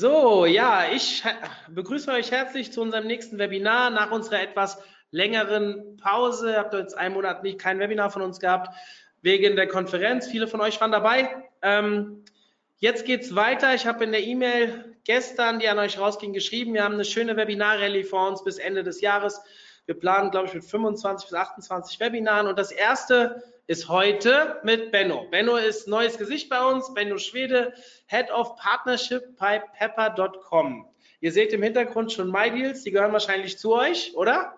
So, ja, ich begrüße euch herzlich zu unserem nächsten Webinar nach unserer etwas längeren Pause. Habt ihr jetzt einen Monat nicht kein Webinar von uns gehabt wegen der Konferenz. Viele von euch waren dabei. Ähm, jetzt geht's weiter. Ich habe in der E-Mail gestern, die an euch rausging, geschrieben, wir haben eine schöne Webinar-Rallye vor uns bis Ende des Jahres. Wir planen, glaube ich, mit 25 bis 28 Webinaren. Und das erste ist heute mit Benno. Benno ist neues Gesicht bei uns. Benno Schwede, Head of Partnership bei pepper.com. Ihr seht im Hintergrund schon MyDeals. Die gehören wahrscheinlich zu euch, oder?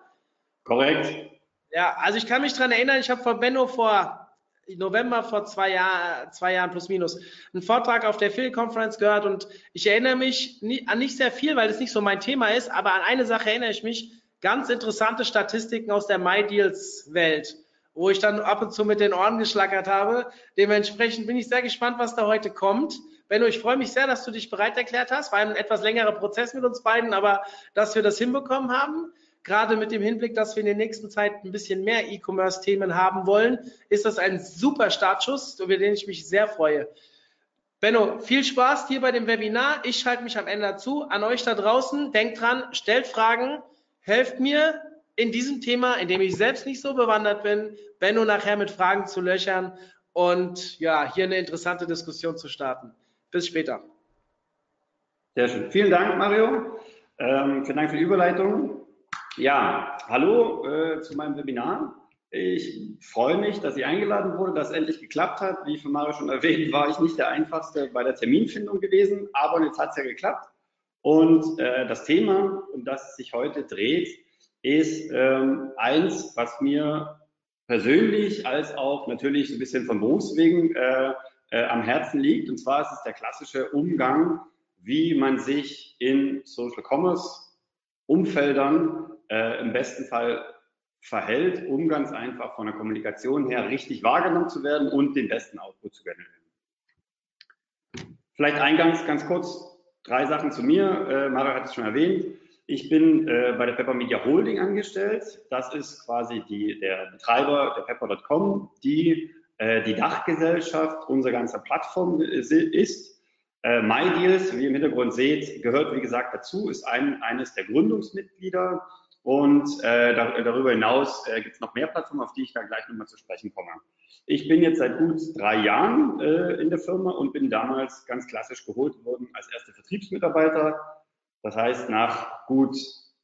Korrekt. Ja, also ich kann mich daran erinnern, ich habe von Benno vor November vor zwei, Jahr, zwei Jahren plus minus einen Vortrag auf der Phil Conference gehört und ich erinnere mich nie, an nicht sehr viel, weil es nicht so mein Thema ist, aber an eine Sache erinnere ich mich, ganz interessante Statistiken aus der MyDeals-Welt, wo ich dann ab und zu mit den Ohren geschlackert habe. Dementsprechend bin ich sehr gespannt, was da heute kommt. Benno, ich freue mich sehr, dass du dich bereit erklärt hast. War ein etwas längerer Prozess mit uns beiden, aber dass wir das hinbekommen haben gerade mit dem Hinblick, dass wir in der nächsten Zeit ein bisschen mehr E-Commerce-Themen haben wollen, ist das ein super Startschuss, über den ich mich sehr freue. Benno, viel Spaß hier bei dem Webinar. Ich schalte mich am Ende dazu. An euch da draußen, denkt dran, stellt Fragen, helft mir in diesem Thema, in dem ich selbst nicht so bewandert bin, Benno nachher mit Fragen zu löchern und ja, hier eine interessante Diskussion zu starten. Bis später. Sehr schön. Vielen Dank, Mario. Ähm, vielen Dank für die Überleitung. Ja, hallo äh, zu meinem Webinar. Ich freue mich, dass ich eingeladen wurde, dass es endlich geklappt hat. Wie von Mario schon erwähnt, war ich nicht der Einfachste bei der Terminfindung gewesen, aber jetzt hat es ja geklappt. Und äh, das Thema, um das es sich heute dreht, ist ähm, eins, was mir persönlich als auch natürlich so ein bisschen von Berufswegen äh, äh, am Herzen liegt. Und zwar ist es der klassische Umgang, wie man sich in Social Commerce Umfeldern äh, im besten Fall verhält, um ganz einfach von der Kommunikation her richtig wahrgenommen zu werden und den besten Output zu generieren. Vielleicht eingangs ganz kurz drei Sachen zu mir. Äh, Mario hat es schon erwähnt. Ich bin äh, bei der Pepper Media Holding angestellt. Das ist quasi die, der Betreiber der Pepper.com, die äh, die Dachgesellschaft unserer ganzen Plattform ist. Äh, MyDeals, wie ihr im Hintergrund seht, gehört wie gesagt dazu, ist ein, eines der Gründungsmitglieder und äh, darüber hinaus äh, gibt es noch mehr Plattformen, auf die ich da gleich nochmal zu sprechen komme. Ich bin jetzt seit gut drei Jahren äh, in der Firma und bin damals ganz klassisch geholt worden als erster Vertriebsmitarbeiter. Das heißt, nach gut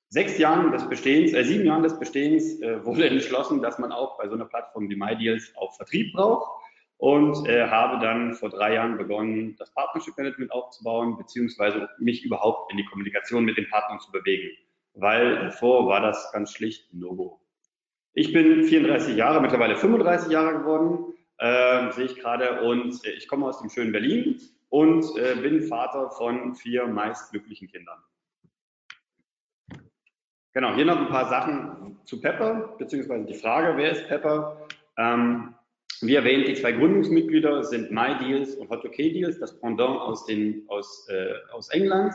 sechs Jahren des Bestehens, äh, sieben Jahren des Bestehens äh, wurde entschlossen, dass man auch bei so einer Plattform wie MyDeals auch Vertrieb braucht und äh, habe dann vor drei Jahren begonnen, das Partnership Management aufzubauen, beziehungsweise mich überhaupt in die Kommunikation mit den Partnern zu bewegen weil davor war das ganz schlicht No-Go. Ich bin 34 Jahre, mittlerweile 35 Jahre geworden, äh, sehe ich gerade, und äh, ich komme aus dem schönen Berlin und äh, bin Vater von vier meist glücklichen Kindern. Genau, hier noch ein paar Sachen zu Pepper, beziehungsweise die Frage, wer ist Pepper? Ähm, wie erwähnt, die zwei Gründungsmitglieder sind MyDeals und Hot OK Deals, das Pendant aus, den, aus, äh, aus England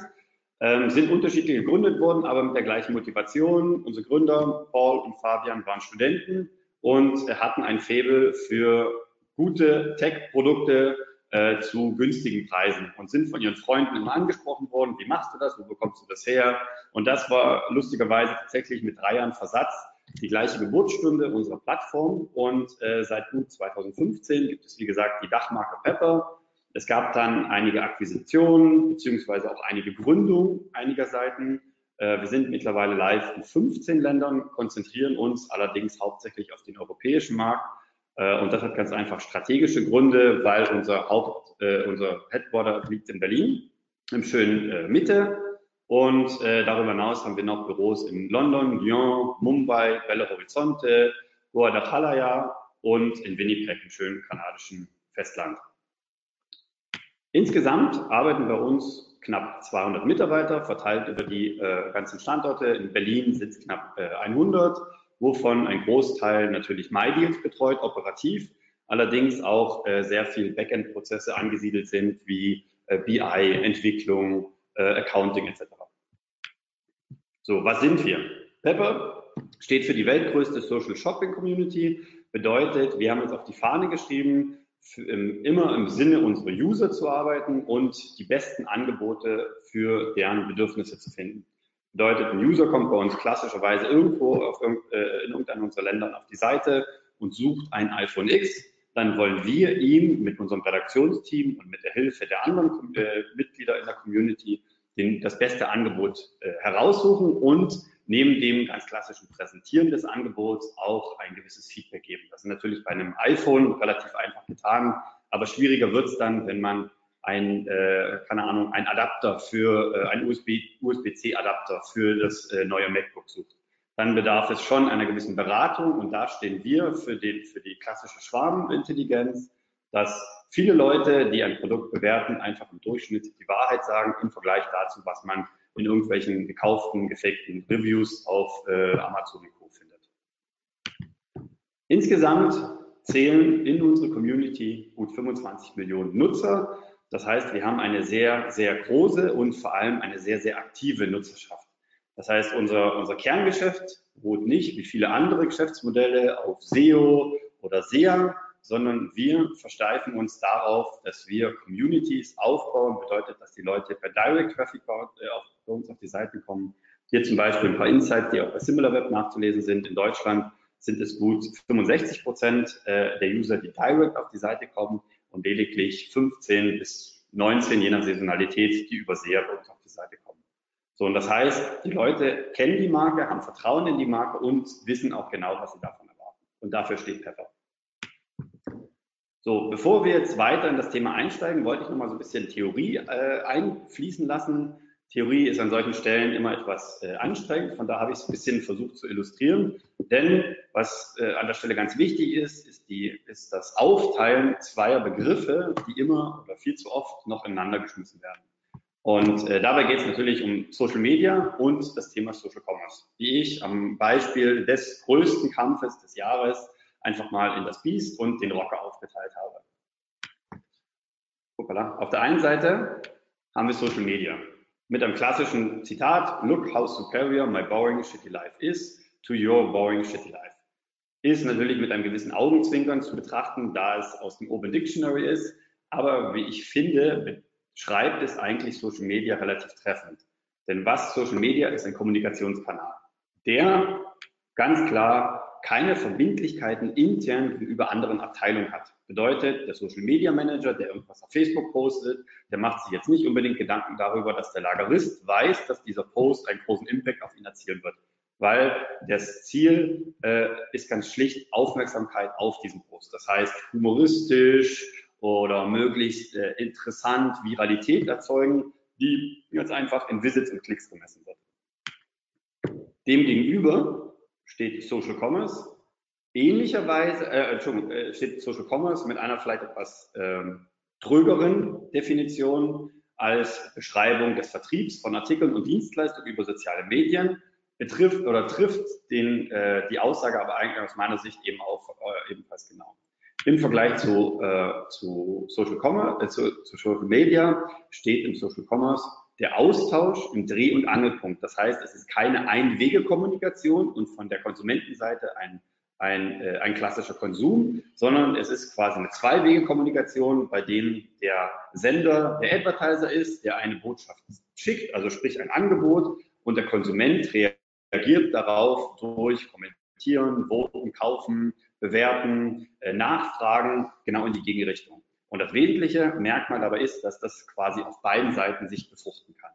ähm, sind unterschiedlich gegründet worden, aber mit der gleichen Motivation. Unsere Gründer, Paul und Fabian, waren Studenten und hatten ein Faible für gute Tech-Produkte äh, zu günstigen Preisen und sind von ihren Freunden immer angesprochen worden, wie machst du das, wo bekommst du das her? Und das war lustigerweise tatsächlich mit drei Jahren Versatz die gleiche Geburtsstunde unserer Plattform und äh, seit gut 2015 gibt es, wie gesagt, die Dachmarke Pepper, es gab dann einige Akquisitionen beziehungsweise auch einige Gründungen einiger Seiten. Äh, wir sind mittlerweile live in 15 Ländern, konzentrieren uns allerdings hauptsächlich auf den europäischen Markt. Äh, und das hat ganz einfach strategische Gründe, weil unser Haupt, äh, unser Headquarter liegt in Berlin, im schönen Mitte. Und darüber hinaus haben wir noch Büros in London, Lyon, Mumbai, Belo Horizonte, Guadalajara und in Winnipeg, im schönen kanadischen Festland. Insgesamt arbeiten bei uns knapp 200 Mitarbeiter, verteilt über die äh, ganzen Standorte. In Berlin es knapp äh, 100, wovon ein Großteil natürlich MyDeals betreut, operativ, allerdings auch äh, sehr viel Backend-Prozesse angesiedelt sind, wie äh, BI, Entwicklung, äh, Accounting etc. So, was sind wir? Pepper steht für die weltgrößte Social Shopping Community, bedeutet, wir haben uns auf die Fahne geschrieben, immer im Sinne unserer User zu arbeiten und die besten Angebote für deren Bedürfnisse zu finden. Bedeutet, ein User kommt bei uns klassischerweise irgendwo auf, äh, in irgendeinem unserer Länder auf die Seite und sucht ein iPhone X. Dann wollen wir ihm mit unserem Redaktionsteam und mit der Hilfe der anderen äh, Mitglieder in der Community den, das beste Angebot äh, heraussuchen und neben dem ganz klassischen Präsentieren des Angebots auch ein gewisses Feedback geben. Das ist natürlich bei einem iPhone relativ einfach getan, aber schwieriger wird es dann, wenn man ein, äh, keine Ahnung, ein Adapter für, äh, ein USB, USB-C-Adapter für das äh, neue MacBook sucht. Dann bedarf es schon einer gewissen Beratung und da stehen wir für, den, für die klassische Schwarmintelligenz, dass viele Leute, die ein Produkt bewerten, einfach im Durchschnitt die Wahrheit sagen im Vergleich dazu, was man in irgendwelchen gekauften, gefakten Reviews auf äh, Amazon und Co. findet. Insgesamt zählen in unserer Community gut 25 Millionen Nutzer. Das heißt, wir haben eine sehr, sehr große und vor allem eine sehr, sehr aktive Nutzerschaft. Das heißt, unser, unser Kerngeschäft ruht nicht wie viele andere Geschäftsmodelle auf SEO oder SEA, sondern wir versteifen uns darauf, dass wir Communities aufbauen. Bedeutet, dass die Leute per Direct Traffic äh, bei uns auf die Seiten kommen. Hier zum Beispiel ein paar Insights, die auch bei SimilarWeb nachzulesen sind. In Deutschland sind es gut 65 Prozent äh, der User, die direct auf die Seite kommen und lediglich 15 bis 19, je nach Saisonalität, die über SEA bei uns auf die Seite kommen. So, und das heißt, die Leute kennen die Marke, haben Vertrauen in die Marke und wissen auch genau, was sie davon erwarten. Und dafür steht Pepper. So, bevor wir jetzt weiter in das Thema einsteigen, wollte ich noch mal so ein bisschen Theorie äh, einfließen lassen. Theorie ist an solchen Stellen immer etwas äh, anstrengend, von da habe ich es ein bisschen versucht zu illustrieren. Denn was äh, an der Stelle ganz wichtig ist, ist, die, ist das Aufteilen zweier Begriffe, die immer oder viel zu oft noch ineinander geschmissen werden. Und äh, dabei geht es natürlich um Social Media und das Thema Social Commerce, die ich am Beispiel des größten Kampfes des Jahres einfach mal in das Biest und den Rocker aufgeteilt habe. Hoppala. Auf der einen Seite haben wir Social Media mit einem klassischen Zitat, look how superior my boring shitty life is to your boring shitty life. Ist natürlich mit einem gewissen Augenzwinkern zu betrachten, da es aus dem Open Dictionary ist, aber wie ich finde, schreibt es eigentlich Social Media relativ treffend. Denn was Social Media ist ein Kommunikationskanal, der ganz klar keine Verbindlichkeiten intern gegenüber anderen Abteilungen hat. Bedeutet, der Social Media Manager, der irgendwas auf Facebook postet, der macht sich jetzt nicht unbedingt Gedanken darüber, dass der Lagerist weiß, dass dieser Post einen großen Impact auf ihn erzielen wird. Weil das Ziel äh, ist ganz schlicht Aufmerksamkeit auf diesen Post. Das heißt, humoristisch oder möglichst äh, interessant Viralität erzeugen, die ganz einfach in Visits und Klicks gemessen wird. Demgegenüber steht Social Commerce, Ähnlicherweise, äh, Entschuldigung, äh, steht Social Commerce mit einer vielleicht etwas ähm, trögeren Definition als Beschreibung des Vertriebs von Artikeln und Dienstleistungen über soziale Medien, betrifft oder trifft den, äh, die Aussage aber eigentlich aus meiner Sicht eben auch äh, ebenfalls genau. Im Vergleich zu, äh, zu, Social Commerce, äh, zu, zu Social Media steht im Social Commerce der Austausch im Dreh- und Angelpunkt. Das heißt, es ist keine Einwege-Kommunikation und von der Konsumentenseite ein ein, äh, ein klassischer Konsum, sondern es ist quasi eine Zwei-Wege-Kommunikation, bei dem der Sender der Advertiser ist, der eine Botschaft schickt, also sprich ein Angebot, und der Konsument reagiert darauf durch Kommentieren, Voten, Kaufen, Bewerten, äh, Nachfragen, genau in die Gegenrichtung. Und das wesentliche Merkmal dabei ist, dass das quasi auf beiden Seiten sich befruchten kann.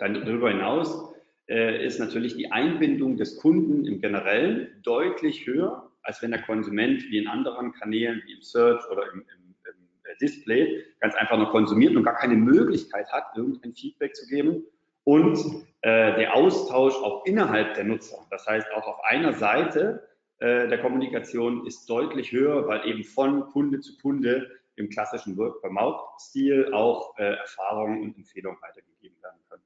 Dann darüber hinaus äh, ist natürlich die Einbindung des Kunden im Generellen deutlich höher, als wenn der Konsument wie in anderen Kanälen, wie im Search oder im, im, im Display, ganz einfach nur konsumiert und gar keine Möglichkeit hat, irgendein Feedback zu geben. Und äh, der Austausch auch innerhalb der Nutzer, das heißt auch auf einer Seite äh, der Kommunikation ist deutlich höher, weil eben von Kunde zu Kunde im klassischen Work-per-Mouth-Stil auch äh, Erfahrungen und Empfehlungen weitergegeben werden können.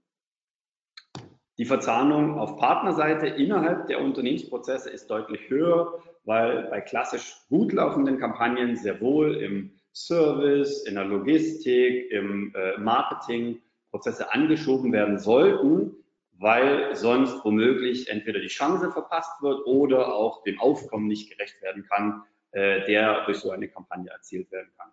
Die Verzahnung auf Partnerseite innerhalb der Unternehmensprozesse ist deutlich höher, weil bei klassisch gut laufenden Kampagnen sehr wohl im Service, in der Logistik, im äh, Marketing Prozesse angeschoben werden sollten, weil sonst womöglich entweder die Chance verpasst wird oder auch dem Aufkommen nicht gerecht werden kann, äh, der durch so eine Kampagne erzielt werden kann.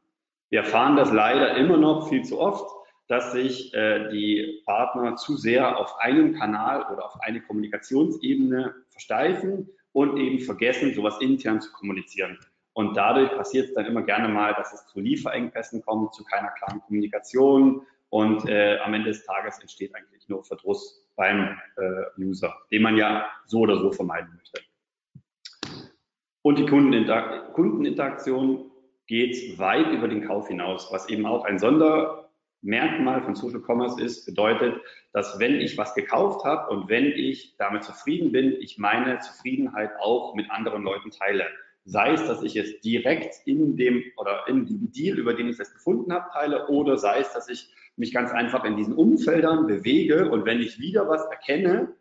Wir erfahren das leider immer noch viel zu oft, dass sich äh, die Partner zu sehr auf einen Kanal oder auf eine Kommunikationsebene versteifen und eben vergessen, sowas intern zu kommunizieren. Und dadurch passiert es dann immer gerne mal, dass es zu Lieferengpässen kommt, zu keiner klaren Kommunikation und äh, am Ende des Tages entsteht eigentlich nur Verdruss beim äh, User, den man ja so oder so vermeiden möchte. Und die Kundeninter Kundeninteraktion geht weit über den Kauf hinaus, was eben auch ein Sondermerkmal von Social Commerce ist, bedeutet, dass wenn ich was gekauft habe und wenn ich damit zufrieden bin, ich meine Zufriedenheit auch mit anderen Leuten teile. Sei es, dass ich es direkt in dem oder in dem Deal, über den ich es gefunden habe, teile, oder sei es, dass ich mich ganz einfach in diesen Umfeldern bewege und wenn ich wieder was erkenne,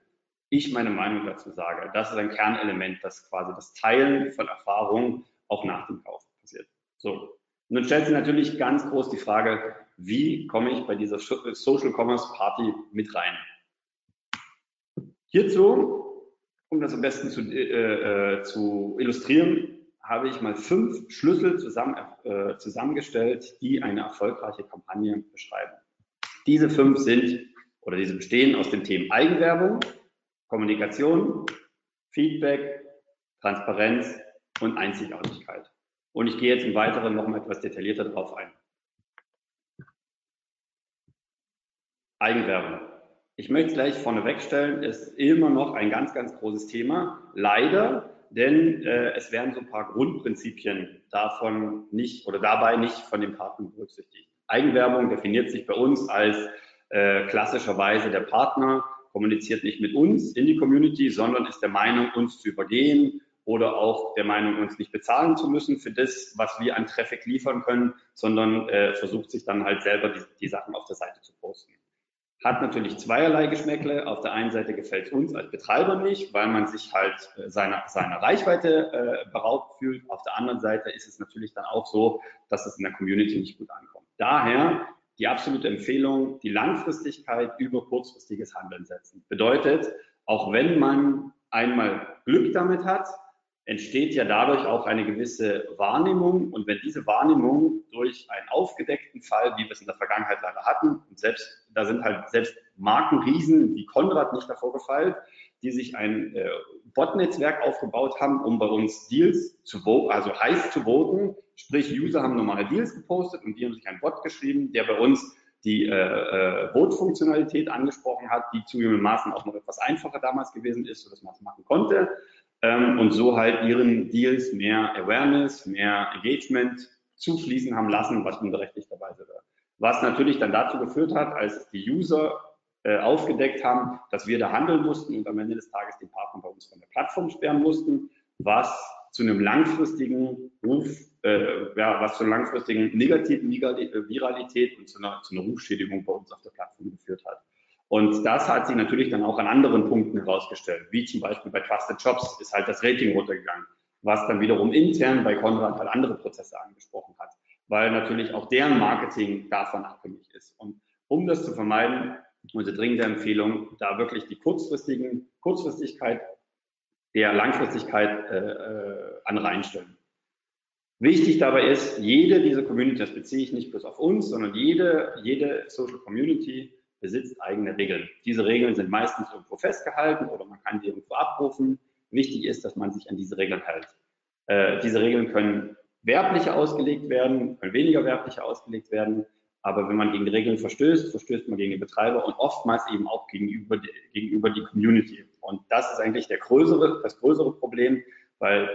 ich meine Meinung dazu sage. Das ist ein Kernelement, das quasi das Teilen von Erfahrungen auch nach dem Kauf passiert. So. Und dann stellt sich natürlich ganz groß die Frage, wie komme ich bei dieser Social Commerce Party mit rein? Hierzu, um das am besten zu, äh, äh, zu illustrieren, habe ich mal fünf Schlüssel zusammen, äh, zusammengestellt, die eine erfolgreiche Kampagne beschreiben. Diese fünf sind oder diese bestehen aus den Themen Eigenwerbung, Kommunikation, Feedback, Transparenz und Einzigartigkeit. Und ich gehe jetzt im Weiteren noch mal etwas detaillierter darauf ein. Eigenwerbung. Ich möchte es gleich vorneweg stellen, ist immer noch ein ganz, ganz großes Thema. Leider, denn äh, es werden so ein paar Grundprinzipien davon nicht oder dabei nicht von den Partnern berücksichtigt. Eigenwerbung definiert sich bei uns als äh, klassischerweise der Partner kommuniziert nicht mit uns in die Community, sondern ist der Meinung, uns zu übergehen oder auch der Meinung, uns nicht bezahlen zu müssen für das, was wir an Traffic liefern können, sondern äh, versucht sich dann halt selber die, die Sachen auf der Seite zu posten. Hat natürlich zweierlei Geschmäckle. Auf der einen Seite gefällt es uns als Betreiber nicht, weil man sich halt äh, seiner, seiner Reichweite äh, beraubt fühlt. Auf der anderen Seite ist es natürlich dann auch so, dass es in der Community nicht gut ankommt. Daher die absolute Empfehlung, die Langfristigkeit über kurzfristiges Handeln setzen. Bedeutet, auch wenn man einmal Glück damit hat, entsteht ja dadurch auch eine gewisse Wahrnehmung. Und wenn diese Wahrnehmung durch einen aufgedeckten Fall, wie wir es in der Vergangenheit leider hatten, und selbst, da sind halt selbst Markenriesen wie Konrad nicht davor gefallen, die sich ein äh, Bot-Netzwerk aufgebaut haben, um bei uns Deals zu voten, also heiß zu voten. Sprich, User haben normale Deals gepostet und die haben sich einen Bot geschrieben, der bei uns die äh, äh, Vote-Funktionalität angesprochen hat, die zugegebenermaßen auch noch etwas einfacher damals gewesen ist, sodass man es machen konnte. Ähm, und so halt ihren Deals mehr Awareness, mehr Engagement zufließen haben lassen, was unberechtigterweise war. Was natürlich dann dazu geführt hat, als die User äh, aufgedeckt haben, dass wir da handeln mussten und am Ende des Tages den Partner bei uns von der Plattform sperren mussten, was zu einem langfristigen Ruf, äh, ja, was zu einer langfristigen negativen Viralität und zu einer, zu einer Rufschädigung bei uns auf der Plattform geführt hat. Und das hat sich natürlich dann auch an anderen Punkten herausgestellt, wie zum Beispiel bei Trusted Jobs ist halt das Rating runtergegangen, was dann wiederum intern bei Konrad halt andere Prozesse angesprochen hat, weil natürlich auch deren Marketing davon abhängig ist. Und um das zu vermeiden, unsere dringende Empfehlung, da wirklich die kurzfristigen, Kurzfristigkeit der Langfristigkeit äh, äh, an reinstellen. Wichtig dabei ist, jede dieser Community, das beziehe ich nicht bloß auf uns, sondern jede, jede Social Community besitzt eigene Regeln. Diese Regeln sind meistens irgendwo festgehalten oder man kann sie irgendwo abrufen. Wichtig ist, dass man sich an diese Regeln hält. Äh, diese Regeln können werblicher ausgelegt werden, können weniger werblicher ausgelegt werden. Aber wenn man gegen die Regeln verstößt, verstößt man gegen den Betreiber und oftmals eben auch gegenüber, die, gegenüber die Community. Und das ist eigentlich der größere, das größere Problem, weil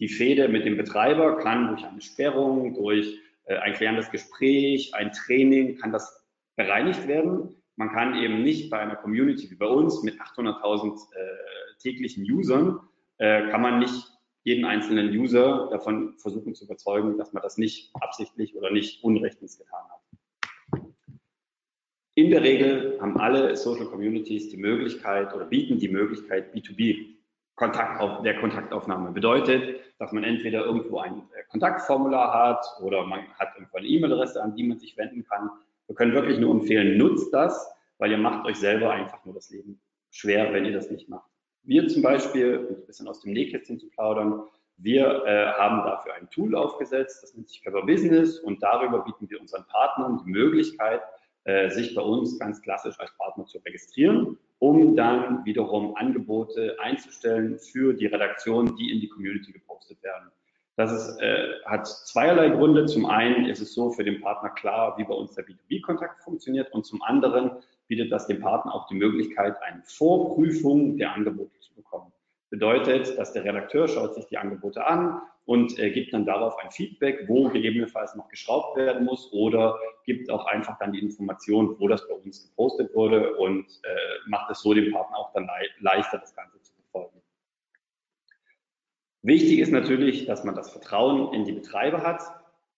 die Fehde mit dem Betreiber kann durch eine Sperrung, durch äh, ein klärendes Gespräch, ein Training, kann das bereinigt werden. Man kann eben nicht bei einer Community wie bei uns mit 800.000 äh, täglichen Usern, äh, kann man nicht jeden einzelnen User davon versuchen zu überzeugen, dass man das nicht absichtlich oder nicht unrechtens getan hat. In der Regel haben alle Social Communities die Möglichkeit oder bieten die Möglichkeit B2B Kontakt der Kontaktaufnahme. Bedeutet, dass man entweder irgendwo ein äh, Kontaktformular hat oder man hat irgendwo eine E-Mail-Adresse, an die man sich wenden kann. Wir können wirklich nur empfehlen, nutzt das, weil ihr macht euch selber einfach nur das Leben schwer, wenn ihr das nicht macht. Wir zum Beispiel, um ein bisschen aus dem Nähkästchen zu plaudern, wir äh, haben dafür ein Tool aufgesetzt, das nennt sich Cover Business und darüber bieten wir unseren Partnern die Möglichkeit, äh, sich bei uns ganz klassisch als Partner zu registrieren, um dann wiederum Angebote einzustellen für die Redaktionen, die in die Community gepostet werden. Das ist, äh, hat zweierlei Gründe. Zum einen ist es so für den Partner klar, wie bei uns der B2B-Kontakt funktioniert und zum anderen bietet das dem Partner auch die Möglichkeit, eine Vorprüfung der Angebote zu bekommen. Bedeutet, dass der Redakteur schaut sich die Angebote an und äh, gibt dann darauf ein Feedback, wo gegebenenfalls noch geschraubt werden muss oder gibt auch einfach dann die Information, wo das bei uns gepostet wurde und äh, macht es so dem Partner auch dann le leichter, das Ganze zu. Wichtig ist natürlich, dass man das Vertrauen in die Betreiber hat.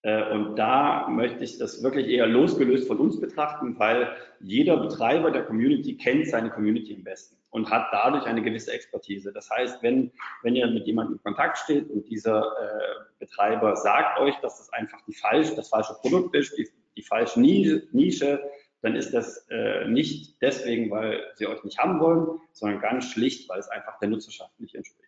Äh, und da möchte ich das wirklich eher losgelöst von uns betrachten, weil jeder Betreiber der Community kennt seine Community am besten und hat dadurch eine gewisse Expertise. Das heißt, wenn, wenn ihr mit jemandem in Kontakt steht und dieser äh, Betreiber sagt euch, dass das einfach die falsch, das falsche Produkt ist, die, die falsche Nische, dann ist das äh, nicht deswegen, weil sie euch nicht haben wollen, sondern ganz schlicht, weil es einfach der Nutzerschaft nicht entspricht.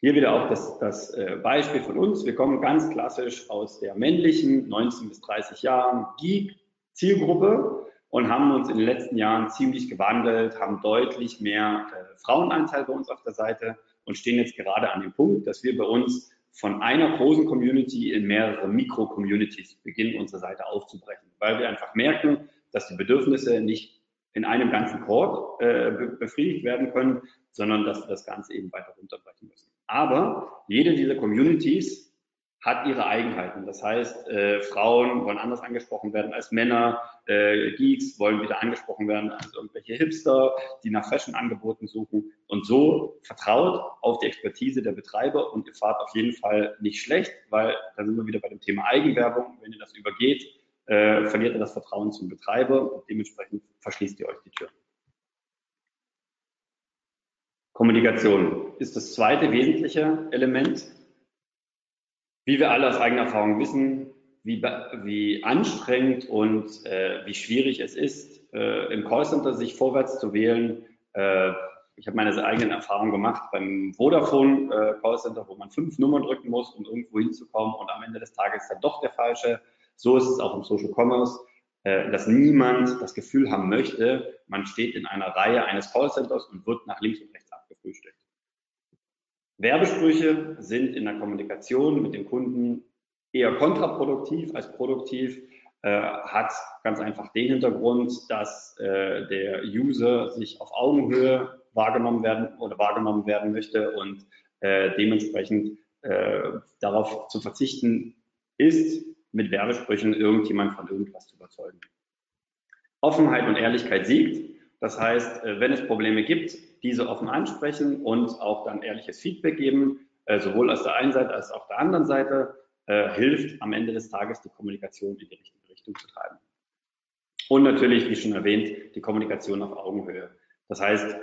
Hier wieder auch das, das äh, Beispiel von uns. Wir kommen ganz klassisch aus der männlichen 19 bis 30 Jahren Geek-Zielgruppe und haben uns in den letzten Jahren ziemlich gewandelt, haben deutlich mehr äh, Frauenanteil bei uns auf der Seite und stehen jetzt gerade an dem Punkt, dass wir bei uns von einer großen Community in mehrere Mikro-Communities beginnen, unsere Seite aufzubrechen, weil wir einfach merken, dass die Bedürfnisse nicht in einem ganzen Chord äh, befriedigt werden können, sondern dass wir das Ganze eben weiter runterbrechen müssen. Aber jede dieser Communities hat ihre Eigenheiten. Das heißt, äh, Frauen wollen anders angesprochen werden als Männer, äh, Geeks wollen wieder angesprochen werden als irgendwelche Hipster, die nach Fashion-Angeboten suchen. Und so vertraut auf die Expertise der Betreiber und ihr fahrt auf jeden Fall nicht schlecht, weil da sind wir wieder bei dem Thema Eigenwerbung. Wenn ihr das übergeht, äh, verliert ihr das Vertrauen zum Betreiber und dementsprechend verschließt ihr euch die Tür. Kommunikation ist das zweite wesentliche Element. Wie wir alle aus eigener Erfahrung wissen, wie, wie anstrengend und äh, wie schwierig es ist, äh, im Callcenter sich vorwärts zu wählen. Äh, ich habe meine eigenen Erfahrungen gemacht beim Vodafone äh, Callcenter, wo man fünf Nummern drücken muss, um irgendwo hinzukommen und am Ende des Tages dann doch der falsche. So ist es auch im Social Commerce. Äh, dass niemand das Gefühl haben möchte, man steht in einer Reihe eines Callcenters und wird nach links und rechts abgefrühstückt. Werbesprüche sind in der Kommunikation mit dem Kunden eher kontraproduktiv als produktiv, äh, hat ganz einfach den Hintergrund, dass äh, der User sich auf Augenhöhe wahrgenommen werden oder wahrgenommen werden möchte und äh, dementsprechend äh, darauf zu verzichten ist, mit Werbesprüchen irgendjemand von irgendwas zu überzeugen. Offenheit und Ehrlichkeit siegt. Das heißt, äh, wenn es Probleme gibt, diese offen ansprechen und auch dann ehrliches Feedback geben, äh, sowohl aus der einen Seite als auch der anderen Seite, äh, hilft am Ende des Tages die Kommunikation in die richtige Richtung zu treiben. Und natürlich, wie schon erwähnt, die Kommunikation auf Augenhöhe. Das heißt,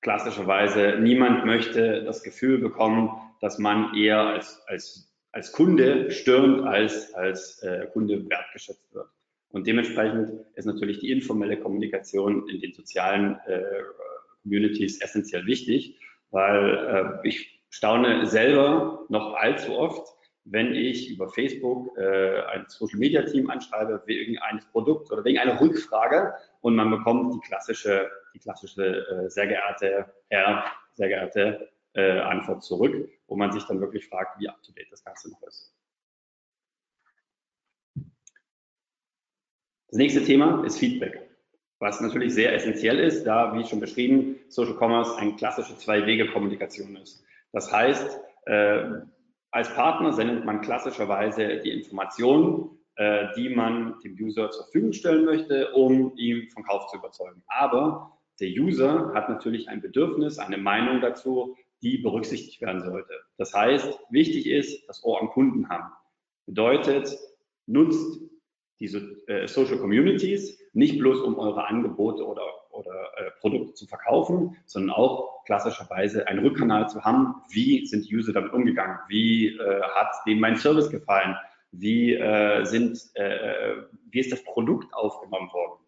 klassischerweise, niemand möchte das Gefühl bekommen, dass man eher als, als als Kunde störend als als äh, Kunde wertgeschätzt wird. Und dementsprechend ist natürlich die informelle Kommunikation in den sozialen äh, Communities essentiell wichtig, weil äh, ich staune selber noch allzu oft, wenn ich über Facebook äh, ein Social Media Team anschreibe wegen eines Produkts oder wegen einer Rückfrage und man bekommt die klassische, die klassische äh, sehr geehrte Herr, sehr geehrte äh, Antwort zurück, wo man sich dann wirklich fragt, wie up-to-date das Ganze noch ist. Das nächste Thema ist Feedback, was natürlich sehr essentiell ist, da, wie schon beschrieben, Social Commerce eine klassische Zwei-Wege-Kommunikation ist. Das heißt, äh, als Partner sendet man klassischerweise die Informationen, äh, die man dem User zur Verfügung stellen möchte, um ihn vom Kauf zu überzeugen. Aber der User hat natürlich ein Bedürfnis, eine Meinung dazu, die berücksichtigt werden sollte. Das heißt, wichtig ist, dass Ohr am Kunden haben. Bedeutet, nutzt diese äh, Social Communities nicht bloß um eure Angebote oder, oder äh, Produkte zu verkaufen, sondern auch klassischerweise einen Rückkanal zu haben. Wie sind User damit umgegangen? Wie äh, hat denen mein Service gefallen? Wie, äh, sind, äh, wie ist das Produkt aufgenommen worden?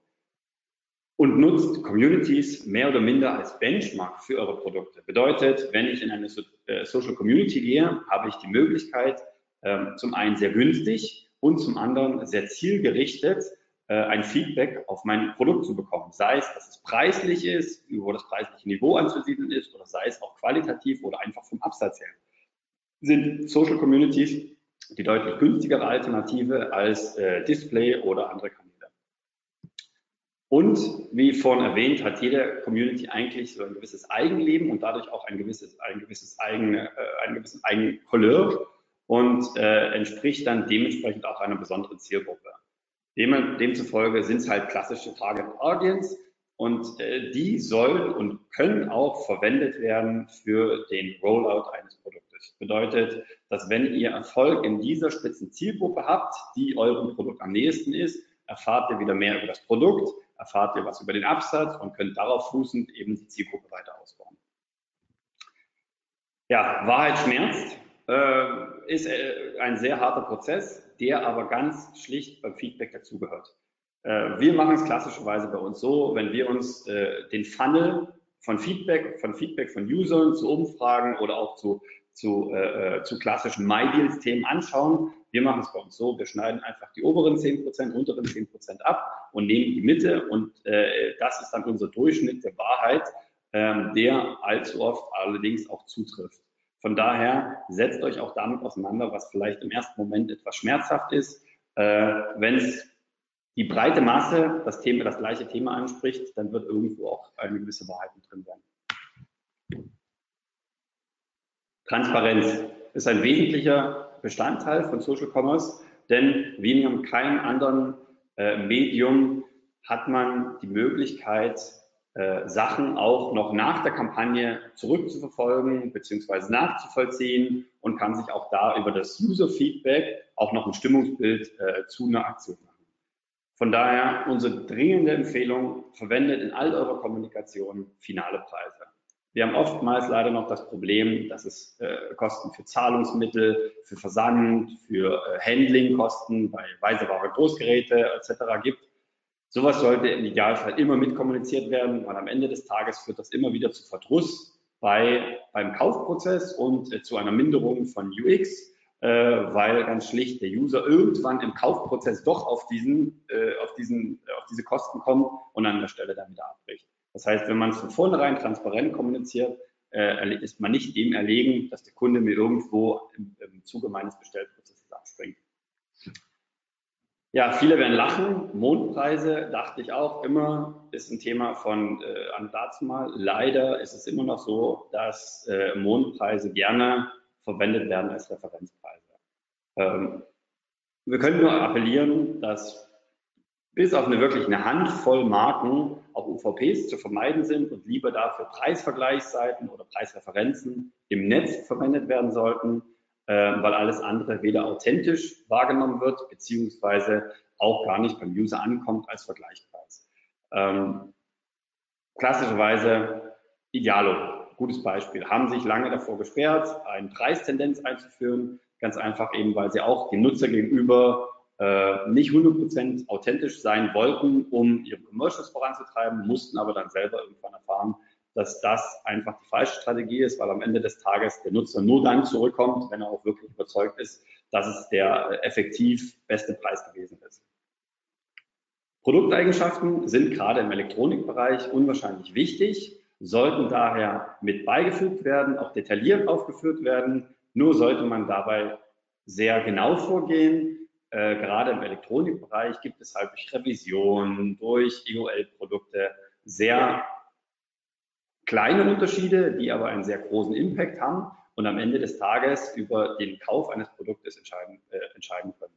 Und nutzt Communities mehr oder minder als Benchmark für eure Produkte. Bedeutet, wenn ich in eine so äh, Social Community gehe, habe ich die Möglichkeit, ähm, zum einen sehr günstig und zum anderen sehr zielgerichtet äh, ein Feedback auf mein Produkt zu bekommen. Sei es, dass es preislich ist, wo das preisliche Niveau anzusiedeln ist, oder sei es auch qualitativ oder einfach vom Absatz her. Sind Social Communities die deutlich günstigere Alternative als äh, Display oder andere Kanäle. Und wie vorhin erwähnt, hat jede Community eigentlich so ein gewisses Eigenleben und dadurch auch ein gewisses, ein gewisses eigene, äh, einen gewissen eigenen Couleur und äh, entspricht dann dementsprechend auch einer besonderen Zielgruppe. Dem, demzufolge sind es halt klassische Target Audience und äh, die sollen und können auch verwendet werden für den Rollout eines Produktes. Bedeutet, dass wenn ihr Erfolg in dieser spitzen Zielgruppe habt, die eurem Produkt am nächsten ist, erfahrt ihr wieder mehr über das Produkt, erfahrt ihr was über den Absatz und könnt darauf fußend eben die Zielgruppe weiter ausbauen. Ja, Wahrheit schmerzt äh, ist äh, ein sehr harter Prozess, der aber ganz schlicht beim Feedback dazugehört. Äh, wir machen es klassischerweise bei uns so, wenn wir uns äh, den Funnel von Feedback, von Feedback von Usern zu Umfragen oder auch zu, zu, äh, zu klassischen MyDeals-Themen anschauen. Wir machen es bei uns so, wir schneiden einfach die oberen 10%, unteren 10% ab und nehmen die Mitte und äh, das ist dann unser Durchschnitt der Wahrheit, ähm, der allzu oft allerdings auch zutrifft. Von daher setzt euch auch damit auseinander, was vielleicht im ersten Moment etwas schmerzhaft ist. Äh, Wenn es die breite Masse das Thema, das gleiche Thema anspricht, dann wird irgendwo auch eine gewisse Wahrheit mit drin sein. Transparenz ist ein wesentlicher Bestandteil von Social Commerce, denn wie in keinem anderen äh, Medium hat man die Möglichkeit, äh, Sachen auch noch nach der Kampagne zurückzuverfolgen bzw. nachzuvollziehen und kann sich auch da über das User-Feedback auch noch ein Stimmungsbild äh, zu einer Aktion machen. Von daher unsere dringende Empfehlung, verwendet in all eurer Kommunikation finale Preise. Wir haben oftmals leider noch das Problem, dass es äh, Kosten für Zahlungsmittel, für Versand, für äh, Handlingkosten bei Weiseware Großgeräte etc. gibt. Sowas sollte im Idealfall immer mitkommuniziert werden, weil am Ende des Tages führt das immer wieder zu Verdruss bei, beim Kaufprozess und äh, zu einer Minderung von UX, äh, weil ganz schlicht der User irgendwann im Kaufprozess doch auf, diesen, äh, auf, diesen, auf diese Kosten kommt und an der Stelle dann wieder abbricht. Das heißt, wenn man es von vornherein transparent kommuniziert, äh, ist man nicht dem erlegen, dass der Kunde mir irgendwo im, im Zuge meines Bestellprozesses abspringt. Ja, viele werden lachen. Mondpreise, dachte ich auch immer, ist ein Thema von äh, an dazu mal. Leider ist es immer noch so, dass äh, Mondpreise gerne verwendet werden als Referenzpreise. Ähm, wir können nur appellieren, dass bis auf eine wirklich eine Handvoll Marken auch UVPs zu vermeiden sind und lieber dafür Preisvergleichsseiten oder Preisreferenzen im Netz verwendet werden sollten weil alles andere weder authentisch wahrgenommen wird, beziehungsweise auch gar nicht beim User ankommt als Vergleichspreis. Ähm, klassischerweise Idealo, gutes Beispiel, haben sich lange davor gesperrt, eine Preistendenz einzuführen, ganz einfach eben, weil sie auch dem Nutzer gegenüber äh, nicht 100% authentisch sein wollten, um ihre Commercials voranzutreiben, mussten aber dann selber irgendwann erfahren, dass das einfach die falsche Strategie ist, weil am Ende des Tages der Nutzer nur dann zurückkommt, wenn er auch wirklich überzeugt ist, dass es der effektiv beste Preis gewesen ist. Produkteigenschaften sind gerade im Elektronikbereich unwahrscheinlich wichtig, sollten daher mit beigefügt werden, auch detailliert aufgeführt werden. Nur sollte man dabei sehr genau vorgehen. Äh, gerade im Elektronikbereich gibt es halt durch Revision, durch EOL-Produkte sehr kleine Unterschiede, die aber einen sehr großen Impact haben und am Ende des Tages über den Kauf eines Produktes entscheiden, äh, entscheiden können.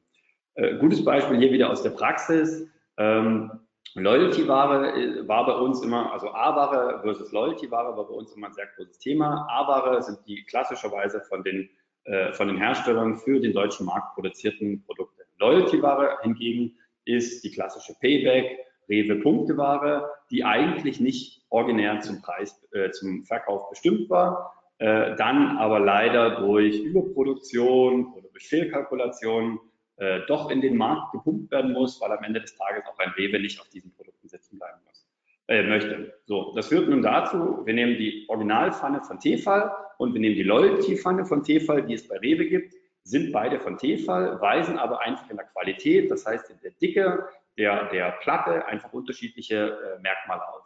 Äh, gutes Beispiel hier wieder aus der Praxis. Ähm, Loyalty-Ware äh, war bei uns immer, also A-Ware versus Loyalty-Ware war bei uns immer ein sehr großes Thema. A-Ware sind die klassischerweise von den, äh, von den Herstellern für den deutschen Markt produzierten Produkte. Loyalty-Ware hingegen ist die klassische Payback, Rewe-Punkteware, die eigentlich nicht originär zum Preis, äh, zum Verkauf bestimmt war, äh, dann aber leider durch Überproduktion oder durch Fehlkalkulation äh, doch in den Markt gepumpt werden muss, weil am Ende des Tages auch ein Rewe nicht auf diesen Produkten sitzen bleiben muss, äh, möchte. So, das führt nun dazu, wir nehmen die Originalpfanne von Tefal und wir nehmen die Loyalty-Pfanne von Tefal, die es bei Rewe gibt, sind beide von Tefal, weisen aber einfach in der Qualität, das heißt in der Dicke der, der Platte, einfach unterschiedliche äh, Merkmale auf.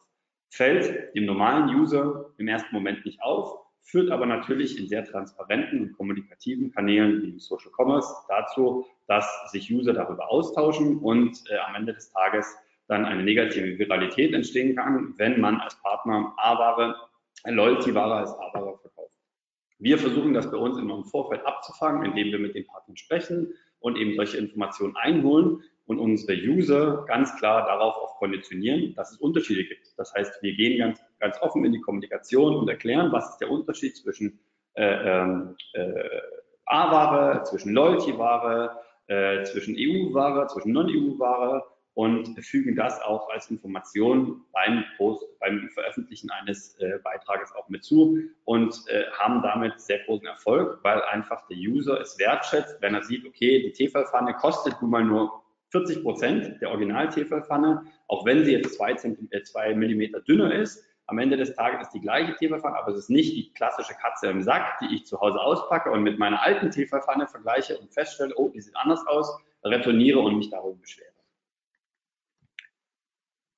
Fällt dem normalen User im ersten Moment nicht auf, führt aber natürlich in sehr transparenten und kommunikativen Kanälen wie Social Commerce dazu, dass sich User darüber austauschen und äh, am Ende des Tages dann eine negative Viralität entstehen kann, wenn man als Partner A-Ware, Loyalty-Ware als A-Ware verkauft. Wir versuchen das bei uns immer im Vorfeld abzufangen, indem wir mit den Partnern sprechen und eben solche Informationen einholen und unsere User ganz klar darauf auch konditionieren, dass es Unterschiede gibt. Das heißt, wir gehen ganz, ganz offen in die Kommunikation und erklären, was ist der Unterschied zwischen äh, ähm, äh, A-Ware, zwischen Loyalty-Ware, äh, zwischen EU-Ware, zwischen Non-EU-Ware und fügen das auch als Information beim Post, beim Veröffentlichen eines äh, Beitrages auch mit zu und äh, haben damit sehr großen Erfolg, weil einfach der User es wertschätzt, wenn er sieht, okay, die Tefalpfanne kostet nun mal nur 40 Prozent der Original-Tefalpfanne, auch wenn sie jetzt zwei, äh, zwei Millimeter dünner ist, am Ende des Tages ist die gleiche Tefalpfanne, aber es ist nicht die klassische Katze im Sack, die ich zu Hause auspacke und mit meiner alten Tefalpfanne vergleiche und feststelle, oh, die sieht anders aus, retourniere und mich darüber beschwere.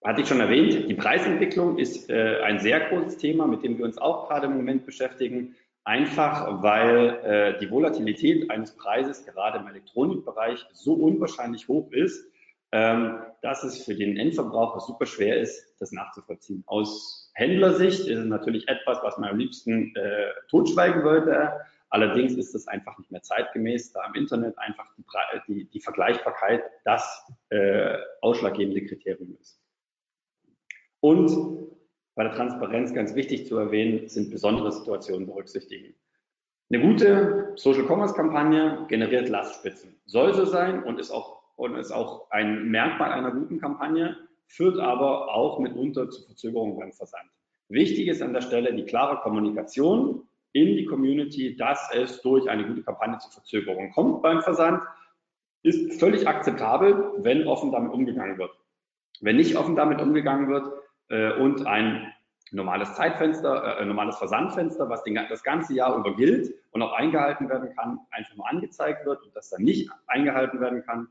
Hatte ich schon erwähnt, die Preisentwicklung ist äh, ein sehr großes Thema, mit dem wir uns auch gerade im Moment beschäftigen. Einfach weil äh, die Volatilität eines Preises gerade im Elektronikbereich so unwahrscheinlich hoch ist, ähm, dass es für den Endverbraucher super schwer ist, das nachzuvollziehen. Aus Händlersicht ist es natürlich etwas, was man am liebsten äh, totschweigen wollte. Allerdings ist es einfach nicht mehr zeitgemäß, da im Internet einfach die, die, die Vergleichbarkeit das äh, ausschlaggebende Kriterium ist. Und bei der Transparenz ganz wichtig zu erwähnen, sind besondere Situationen berücksichtigen. Eine gute Social Commerce Kampagne generiert Lastspitzen. Soll so sein und ist auch und ist auch ein Merkmal einer guten Kampagne, führt aber auch mitunter zu Verzögerungen beim Versand. Wichtig ist an der Stelle die klare Kommunikation in die Community, dass es durch eine gute Kampagne zu Verzögerungen kommt beim Versand, ist völlig akzeptabel, wenn offen damit umgegangen wird. Wenn nicht offen damit umgegangen wird äh, und ein normales Zeitfenster, äh, normales Versandfenster, was den, das ganze Jahr über gilt und auch eingehalten werden kann, einfach nur angezeigt wird und das dann nicht eingehalten werden kann,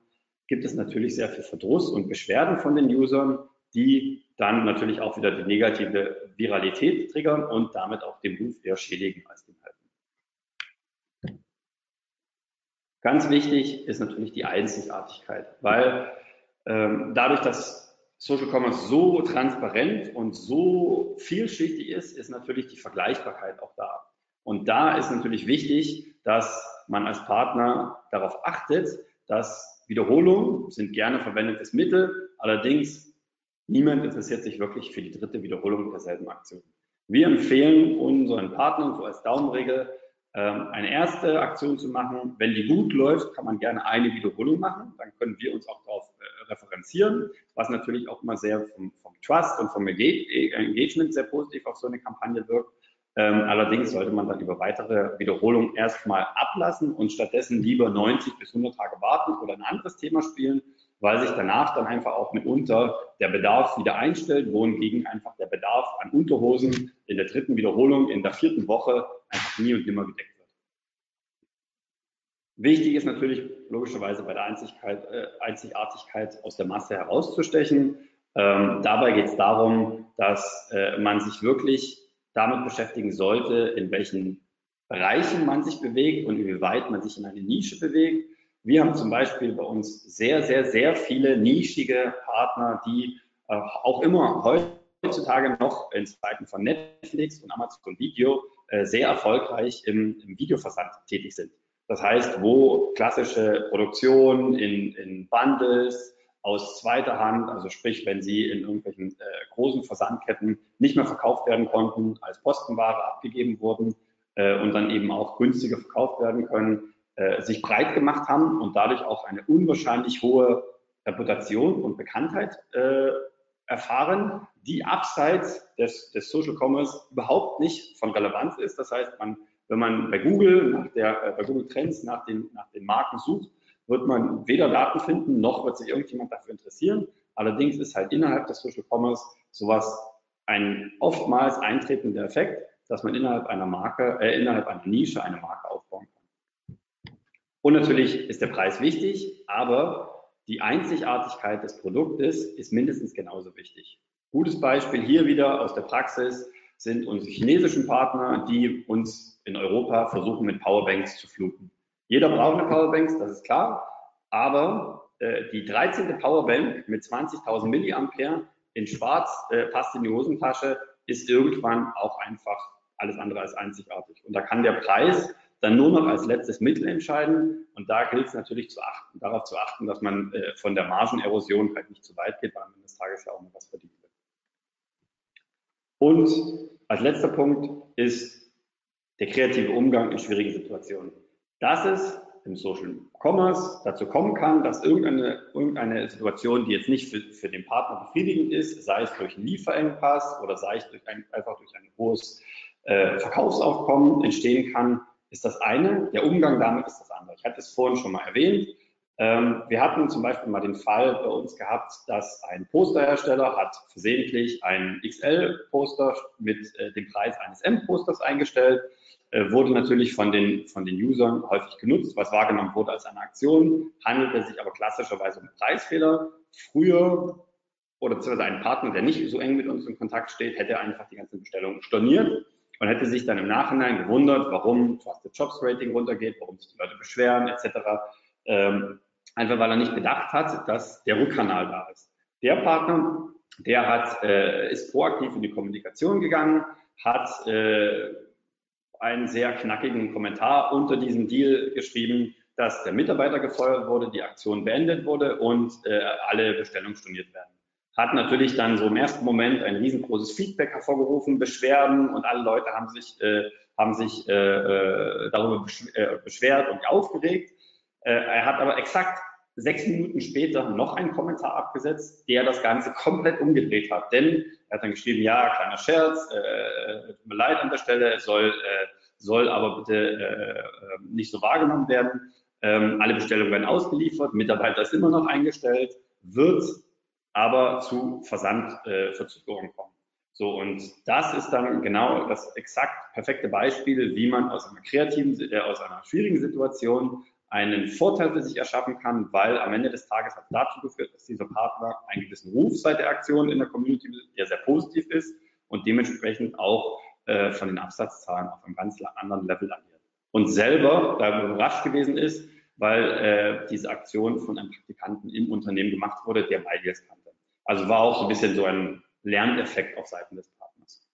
gibt es natürlich sehr viel Verdruss und Beschwerden von den Usern, die dann natürlich auch wieder die negative Viralität triggern und damit auch den Ruf eher schädigen als den halten. Ganz wichtig ist natürlich die Einzigartigkeit, weil ähm, dadurch, dass Social Commerce so transparent und so vielschichtig ist, ist natürlich die Vergleichbarkeit auch da. Und da ist natürlich wichtig, dass man als Partner darauf achtet, dass Wiederholungen sind gerne verwendetes Mittel, allerdings niemand interessiert sich wirklich für die dritte Wiederholung derselben Aktion. Wir empfehlen unseren Partnern so als Daumenregel, ähm, eine erste Aktion zu machen. Wenn die gut läuft, kann man gerne eine Wiederholung machen. Dann können wir uns auch darauf referenzieren, was natürlich auch immer sehr vom, vom Trust und vom Engagement sehr positiv auf so eine Kampagne wirkt. Ähm, allerdings sollte man dann über weitere Wiederholungen erstmal ablassen und stattdessen lieber 90 bis 100 Tage warten oder ein anderes Thema spielen, weil sich danach dann einfach auch mitunter der Bedarf wieder einstellt, wohingegen einfach der Bedarf an Unterhosen in der dritten Wiederholung, in der vierten Woche einfach nie und nimmer gedeckt wird. Wichtig ist natürlich logischerweise bei der Einzigkeit, äh, Einzigartigkeit aus der Masse herauszustechen. Ähm, dabei geht es darum, dass äh, man sich wirklich damit beschäftigen sollte, in welchen Bereichen man sich bewegt und inwieweit man sich in eine Nische bewegt. Wir haben zum Beispiel bei uns sehr, sehr, sehr viele nischige Partner, die äh, auch immer heutzutage noch in Zeiten von Netflix und Amazon Video äh, sehr erfolgreich im, im Videoversand tätig sind. Das heißt, wo klassische Produktion in, in Bundles aus zweiter Hand, also sprich, wenn sie in irgendwelchen äh, großen Versandketten nicht mehr verkauft werden konnten, als Postenware abgegeben wurden äh, und dann eben auch günstiger verkauft werden können, äh, sich breit gemacht haben und dadurch auch eine unwahrscheinlich hohe Reputation und Bekanntheit äh, erfahren, die abseits des, des Social Commerce überhaupt nicht von Relevanz ist. Das heißt, man, wenn man bei Google nach der, äh, bei Google Trends nach den, nach den Marken sucht, wird man weder Daten finden, noch wird sich irgendjemand dafür interessieren. Allerdings ist halt innerhalb des Social Commerce sowas ein oftmals eintretender Effekt, dass man innerhalb einer Marke, äh, innerhalb einer Nische eine Marke aufbauen kann. Und natürlich ist der Preis wichtig, aber die Einzigartigkeit des Produktes ist mindestens genauso wichtig. Gutes Beispiel hier wieder aus der Praxis sind unsere chinesischen Partner, die uns in Europa versuchen, mit Powerbanks zu fluten. Jeder braucht eine Powerbank, das ist klar, aber äh, die 13. Powerbank mit 20.000 Milliampere in schwarz äh, passt in die Hosentasche, ist irgendwann auch einfach alles andere als einzigartig. Und da kann der Preis dann nur noch als letztes Mittel entscheiden. Und da gilt es natürlich zu achten, darauf zu achten, dass man äh, von der Margenerosion halt nicht zu weit geht, weil am Ende des Tages ja auch noch was verdient. Und als letzter Punkt ist der kreative Umgang in schwierigen Situationen dass es im Social Commerce dazu kommen kann, dass irgendeine, irgendeine Situation, die jetzt nicht für, für den Partner befriedigend ist, sei es durch einen Lieferengpass oder sei es durch ein, einfach durch ein hohes äh, Verkaufsaufkommen entstehen kann, ist das eine. Der Umgang damit ist das andere. Ich hatte es vorhin schon mal erwähnt. Ähm, wir hatten zum Beispiel mal den Fall bei uns gehabt, dass ein Posterhersteller hat versehentlich einen XL-Poster mit äh, dem Preis eines M-Posters eingestellt äh, wurde natürlich von den, von den Usern häufig genutzt, was wahrgenommen wurde als eine Aktion, handelte sich aber klassischerweise um Preisfehler. Früher oder beziehungsweise ein Partner, der nicht so eng mit uns in Kontakt steht, hätte einfach die ganzen Bestellungen storniert und hätte sich dann im Nachhinein gewundert, warum Trusted Jobs Rating runtergeht, warum sich die Leute beschweren etc. Ähm, einfach weil er nicht bedacht hat, dass der Rückkanal da ist. Der Partner, der hat, äh, ist proaktiv in die Kommunikation gegangen, hat äh, einen sehr knackigen Kommentar unter diesem Deal geschrieben, dass der Mitarbeiter gefeuert wurde, die Aktion beendet wurde und äh, alle Bestellungen storniert werden. Hat natürlich dann so im ersten Moment ein riesengroßes Feedback hervorgerufen, Beschwerden und alle Leute haben sich, äh, haben sich äh, äh darüber äh, beschwert und aufgeregt. Äh, er hat aber exakt sechs Minuten später noch einen Kommentar abgesetzt, der das Ganze komplett umgedreht hat. Denn er hat dann geschrieben, ja, kleiner Scherz, äh, tut mir leid an der Stelle, es soll, äh, soll aber bitte äh, äh, nicht so wahrgenommen werden. Ähm, alle Bestellungen werden ausgeliefert, Mitarbeiter ist immer noch eingestellt, wird aber zu Versandverzögerungen äh, kommen. So, und das ist dann genau das exakt perfekte Beispiel, wie man aus einer kreativen, äh, aus einer schwierigen Situation einen Vorteil für sich erschaffen kann, weil am Ende des Tages hat dazu geführt, dass dieser Partner einen gewissen Ruf seit der Aktion in der Community, der sehr positiv ist und dementsprechend auch äh, von den Absatzzahlen auf einem ganz anderen Level agiert. Und selber da überrascht gewesen ist, weil äh, diese Aktion von einem Praktikanten im Unternehmen gemacht wurde, der MyDeals kannte. Also war auch so ein bisschen so ein Lerneffekt auf Seiten des Partners.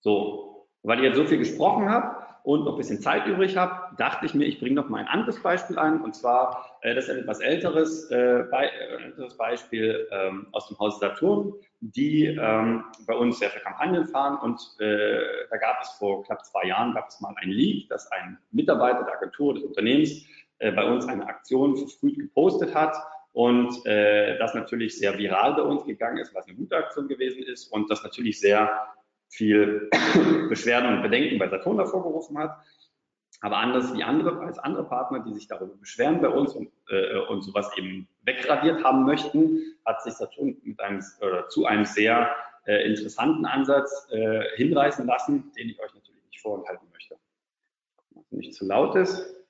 So, weil ich jetzt so viel gesprochen habe, und noch ein bisschen Zeit übrig habe, dachte ich mir, ich bringe noch mal ein anderes Beispiel ein. Und zwar, äh, das ist ein etwas älteres, äh, Be äh, älteres Beispiel ähm, aus dem Hause Saturn, die ähm, bei uns sehr viele Kampagnen fahren. Und äh, da gab es vor knapp zwei Jahren, gab es mal ein Leak, dass ein Mitarbeiter der Agentur des Unternehmens äh, bei uns eine Aktion verfrüht gepostet hat und äh, das natürlich sehr viral bei uns gegangen ist, was eine gute Aktion gewesen ist und das natürlich sehr viel Beschwerden und Bedenken bei Saturn hervorgerufen hat. Aber anders wie andere, als andere Partner, die sich darüber beschweren bei uns und, äh, und sowas eben wegradiert haben möchten, hat sich Saturn mit einem, oder zu einem sehr äh, interessanten Ansatz äh, hinreißen lassen, den ich euch natürlich nicht vorenthalten möchte. Nicht zu laut ist.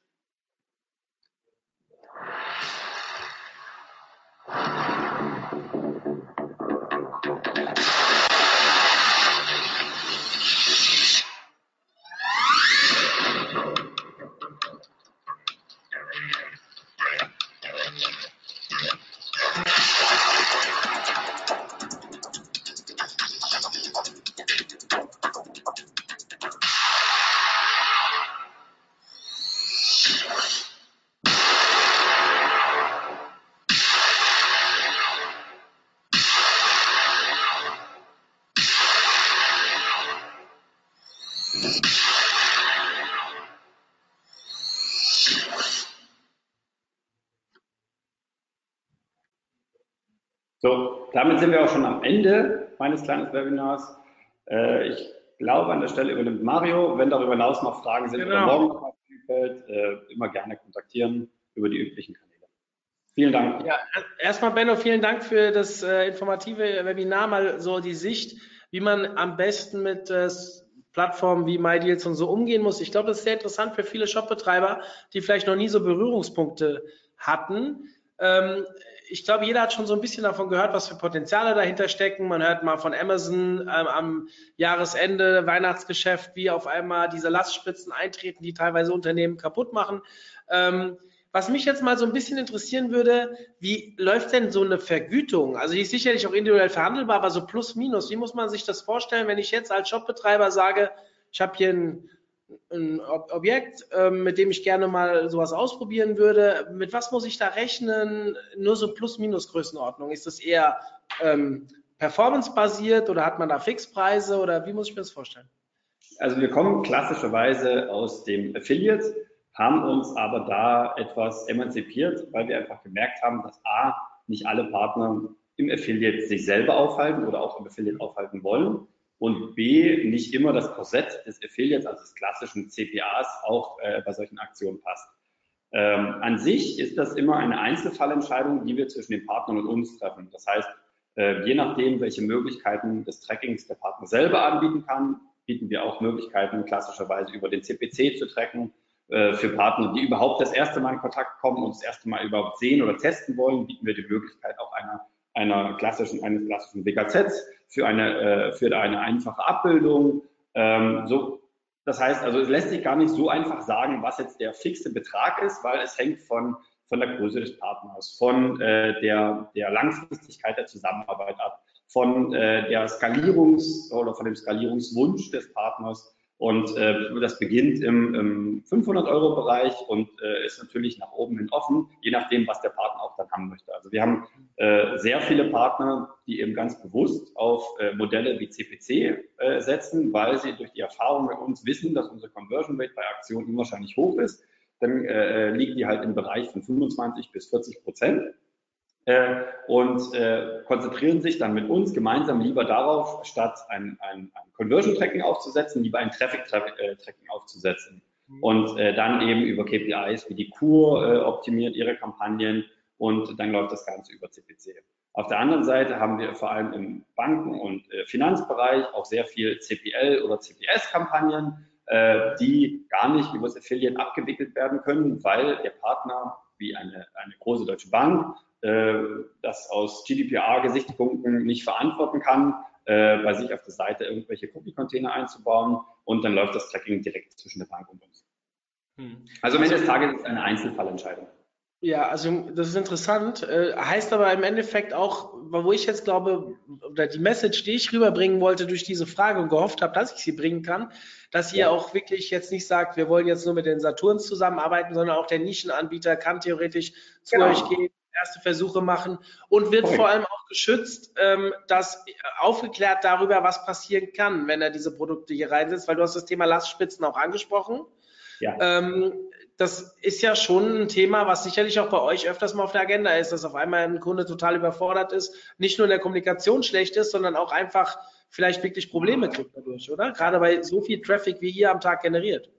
Damit sind wir auch schon am Ende meines kleinen Webinars. Äh, ich glaube, an der Stelle übernimmt Mario. Wenn darüber hinaus noch Fragen sind genau. oder morgen noch was fällt, äh, immer gerne kontaktieren über die üblichen Kanäle. Vielen Dank. Ja, erstmal Benno, vielen Dank für das äh, informative Webinar, mal so die Sicht, wie man am besten mit äh, Plattformen wie MyDeals und so umgehen muss. Ich glaube, das ist sehr interessant für viele Shopbetreiber, die vielleicht noch nie so Berührungspunkte hatten. Ähm, ich glaube, jeder hat schon so ein bisschen davon gehört, was für Potenziale dahinter stecken. Man hört mal von Amazon ähm, am Jahresende, Weihnachtsgeschäft, wie auf einmal diese Lastspitzen eintreten, die teilweise Unternehmen kaputt machen. Ähm, was mich jetzt mal so ein bisschen interessieren würde, wie läuft denn so eine Vergütung? Also die ist sicherlich auch individuell verhandelbar, aber so plus minus, wie muss man sich das vorstellen, wenn ich jetzt als Shopbetreiber sage, ich habe hier ein, ein Objekt, ähm, mit dem ich gerne mal sowas ausprobieren würde. Mit was muss ich da rechnen? Nur so plus-minus Größenordnung. Ist das eher ähm, performance-basiert oder hat man da Fixpreise oder wie muss ich mir das vorstellen? Also wir kommen klassischerweise aus dem Affiliate haben uns aber da etwas emanzipiert, weil wir einfach gemerkt haben, dass A, nicht alle Partner im Affiliate sich selber aufhalten oder auch im Affiliate aufhalten wollen und B, nicht immer das Korsett des Affiliates, also des klassischen CPAs, auch äh, bei solchen Aktionen passt. Ähm, an sich ist das immer eine Einzelfallentscheidung, die wir zwischen den Partnern und uns treffen. Das heißt, äh, je nachdem, welche Möglichkeiten des Trackings der Partner selber anbieten kann, bieten wir auch Möglichkeiten, klassischerweise über den CPC zu tracken äh, für Partner, die überhaupt das erste Mal in Kontakt kommen und das erste Mal überhaupt sehen oder testen wollen, bieten wir die Möglichkeit auch einer, einer klassischen, eines klassischen WKZs für eine, äh, für eine einfache Abbildung. Ähm, so, das heißt also, es lässt sich gar nicht so einfach sagen, was jetzt der fixe Betrag ist, weil es hängt von, von der Größe des Partners, von äh, der, der Langfristigkeit der Zusammenarbeit ab, von äh, der Skalierungs- oder von dem Skalierungswunsch des Partners und äh, das beginnt im, im 500-Euro-Bereich und äh, ist natürlich nach oben hin offen, je nachdem, was der Partner auch dann haben möchte. Also wir haben äh, sehr viele Partner, die eben ganz bewusst auf äh, Modelle wie CPC äh, setzen, weil sie durch die Erfahrung mit uns wissen, dass unsere Conversion Rate bei Aktionen unwahrscheinlich hoch ist. Dann äh, liegt die halt im Bereich von 25 bis 40 Prozent äh, und äh, konzentrieren sich dann mit uns gemeinsam lieber darauf, statt ein, ein, ein Conversion-Tracking aufzusetzen, lieber ein Traffic-Tracking aufzusetzen. Mhm. Und äh, dann eben über KPIs wie die Kur äh, optimiert ihre Kampagnen und dann läuft das Ganze über CPC. Auf der anderen Seite haben wir vor allem im Banken- und äh, Finanzbereich auch sehr viel CPL oder CPS-Kampagnen, äh, die gar nicht über das Affiliate abgewickelt werden können, weil der Partner wie eine, eine große deutsche Bank äh, das aus GDPR-Gesichtspunkten nicht verantworten kann, äh, bei sich auf der Seite irgendwelche Cookie-Container einzubauen und dann läuft das Tracking direkt zwischen der Bank und uns. Hm. Also am Ende des Tages ist es eine Einzelfallentscheidung. Ja, also das ist interessant. Äh, heißt aber im Endeffekt auch, wo ich jetzt glaube, oder die Message, die ich rüberbringen wollte durch diese Frage und gehofft habe, dass ich sie bringen kann, dass ihr ja. auch wirklich jetzt nicht sagt, wir wollen jetzt nur mit den Saturns zusammenarbeiten, sondern auch der Nischenanbieter kann theoretisch zu genau. euch gehen, erste Versuche machen und wird okay. vor allem auch geschützt, ähm, dass aufgeklärt darüber, was passieren kann, wenn er diese Produkte hier reinsetzt, weil du hast das Thema Lastspitzen auch angesprochen. Ja. Ähm, das ist ja schon ein Thema, was sicherlich auch bei euch öfters mal auf der Agenda ist, dass auf einmal ein Kunde total überfordert ist, nicht nur in der Kommunikation schlecht ist, sondern auch einfach vielleicht wirklich Probleme kriegt dadurch, oder? Gerade bei so viel Traffic, wie ihr am Tag generiert.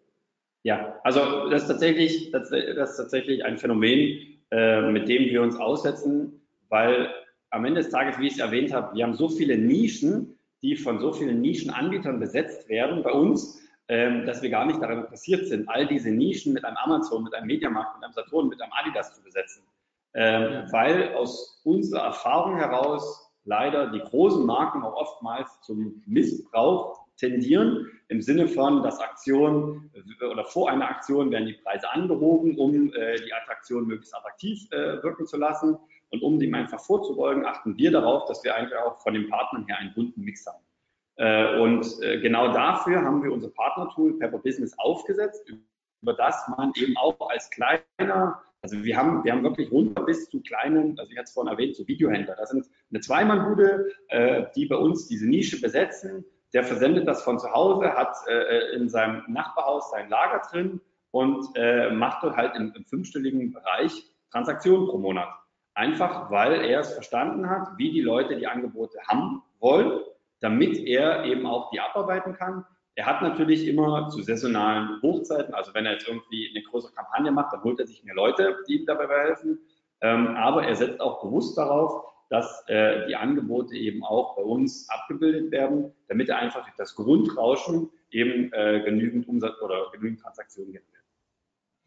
Ja, also das ist tatsächlich, das ist tatsächlich ein Phänomen, äh, mit dem wir uns aussetzen, weil am Ende des Tages, wie ich es erwähnt habe, wir haben so viele Nischen, die von so vielen Nischenanbietern besetzt werden bei uns, ähm, dass wir gar nicht daran interessiert sind, all diese Nischen mit einem Amazon, mit einem Mediamarkt, mit einem Saturn, mit einem Adidas zu besetzen. Ähm, weil aus unserer Erfahrung heraus leider die großen Marken auch oftmals zum Missbrauch tendieren, im Sinne von, dass Aktionen oder vor einer Aktion werden die Preise angehoben, um äh, die Attraktion möglichst attraktiv äh, wirken zu lassen. Und um dem einfach vorzubeugen, achten wir darauf, dass wir eigentlich auch von den Partnern her einen bunten Mix haben. Äh, und äh, genau dafür haben wir unser Partnertool Pepper Business aufgesetzt, über das man eben auch als kleiner also wir haben, wir haben wirklich runter bis zu kleinen, also ich hatte es vorhin erwähnt, so Videohändler. Das sind eine Zweimannbude, äh, die bei uns diese Nische besetzen, der versendet das von zu Hause, hat äh, in seinem Nachbarhaus sein Lager drin und äh, macht dort halt im, im fünfstelligen Bereich Transaktionen pro Monat. Einfach weil er es verstanden hat, wie die Leute die Angebote haben wollen, damit er eben auch die abarbeiten kann. Er hat natürlich immer zu saisonalen Hochzeiten, also wenn er jetzt irgendwie eine große Kampagne macht, dann holt er sich mehr Leute, die ihm dabei helfen. Ähm, aber er setzt auch bewusst darauf, dass äh, die Angebote eben auch bei uns abgebildet werden, damit er einfach durch das Grundrauschen eben äh, genügend Umsatz oder genügend Transaktionen generiert.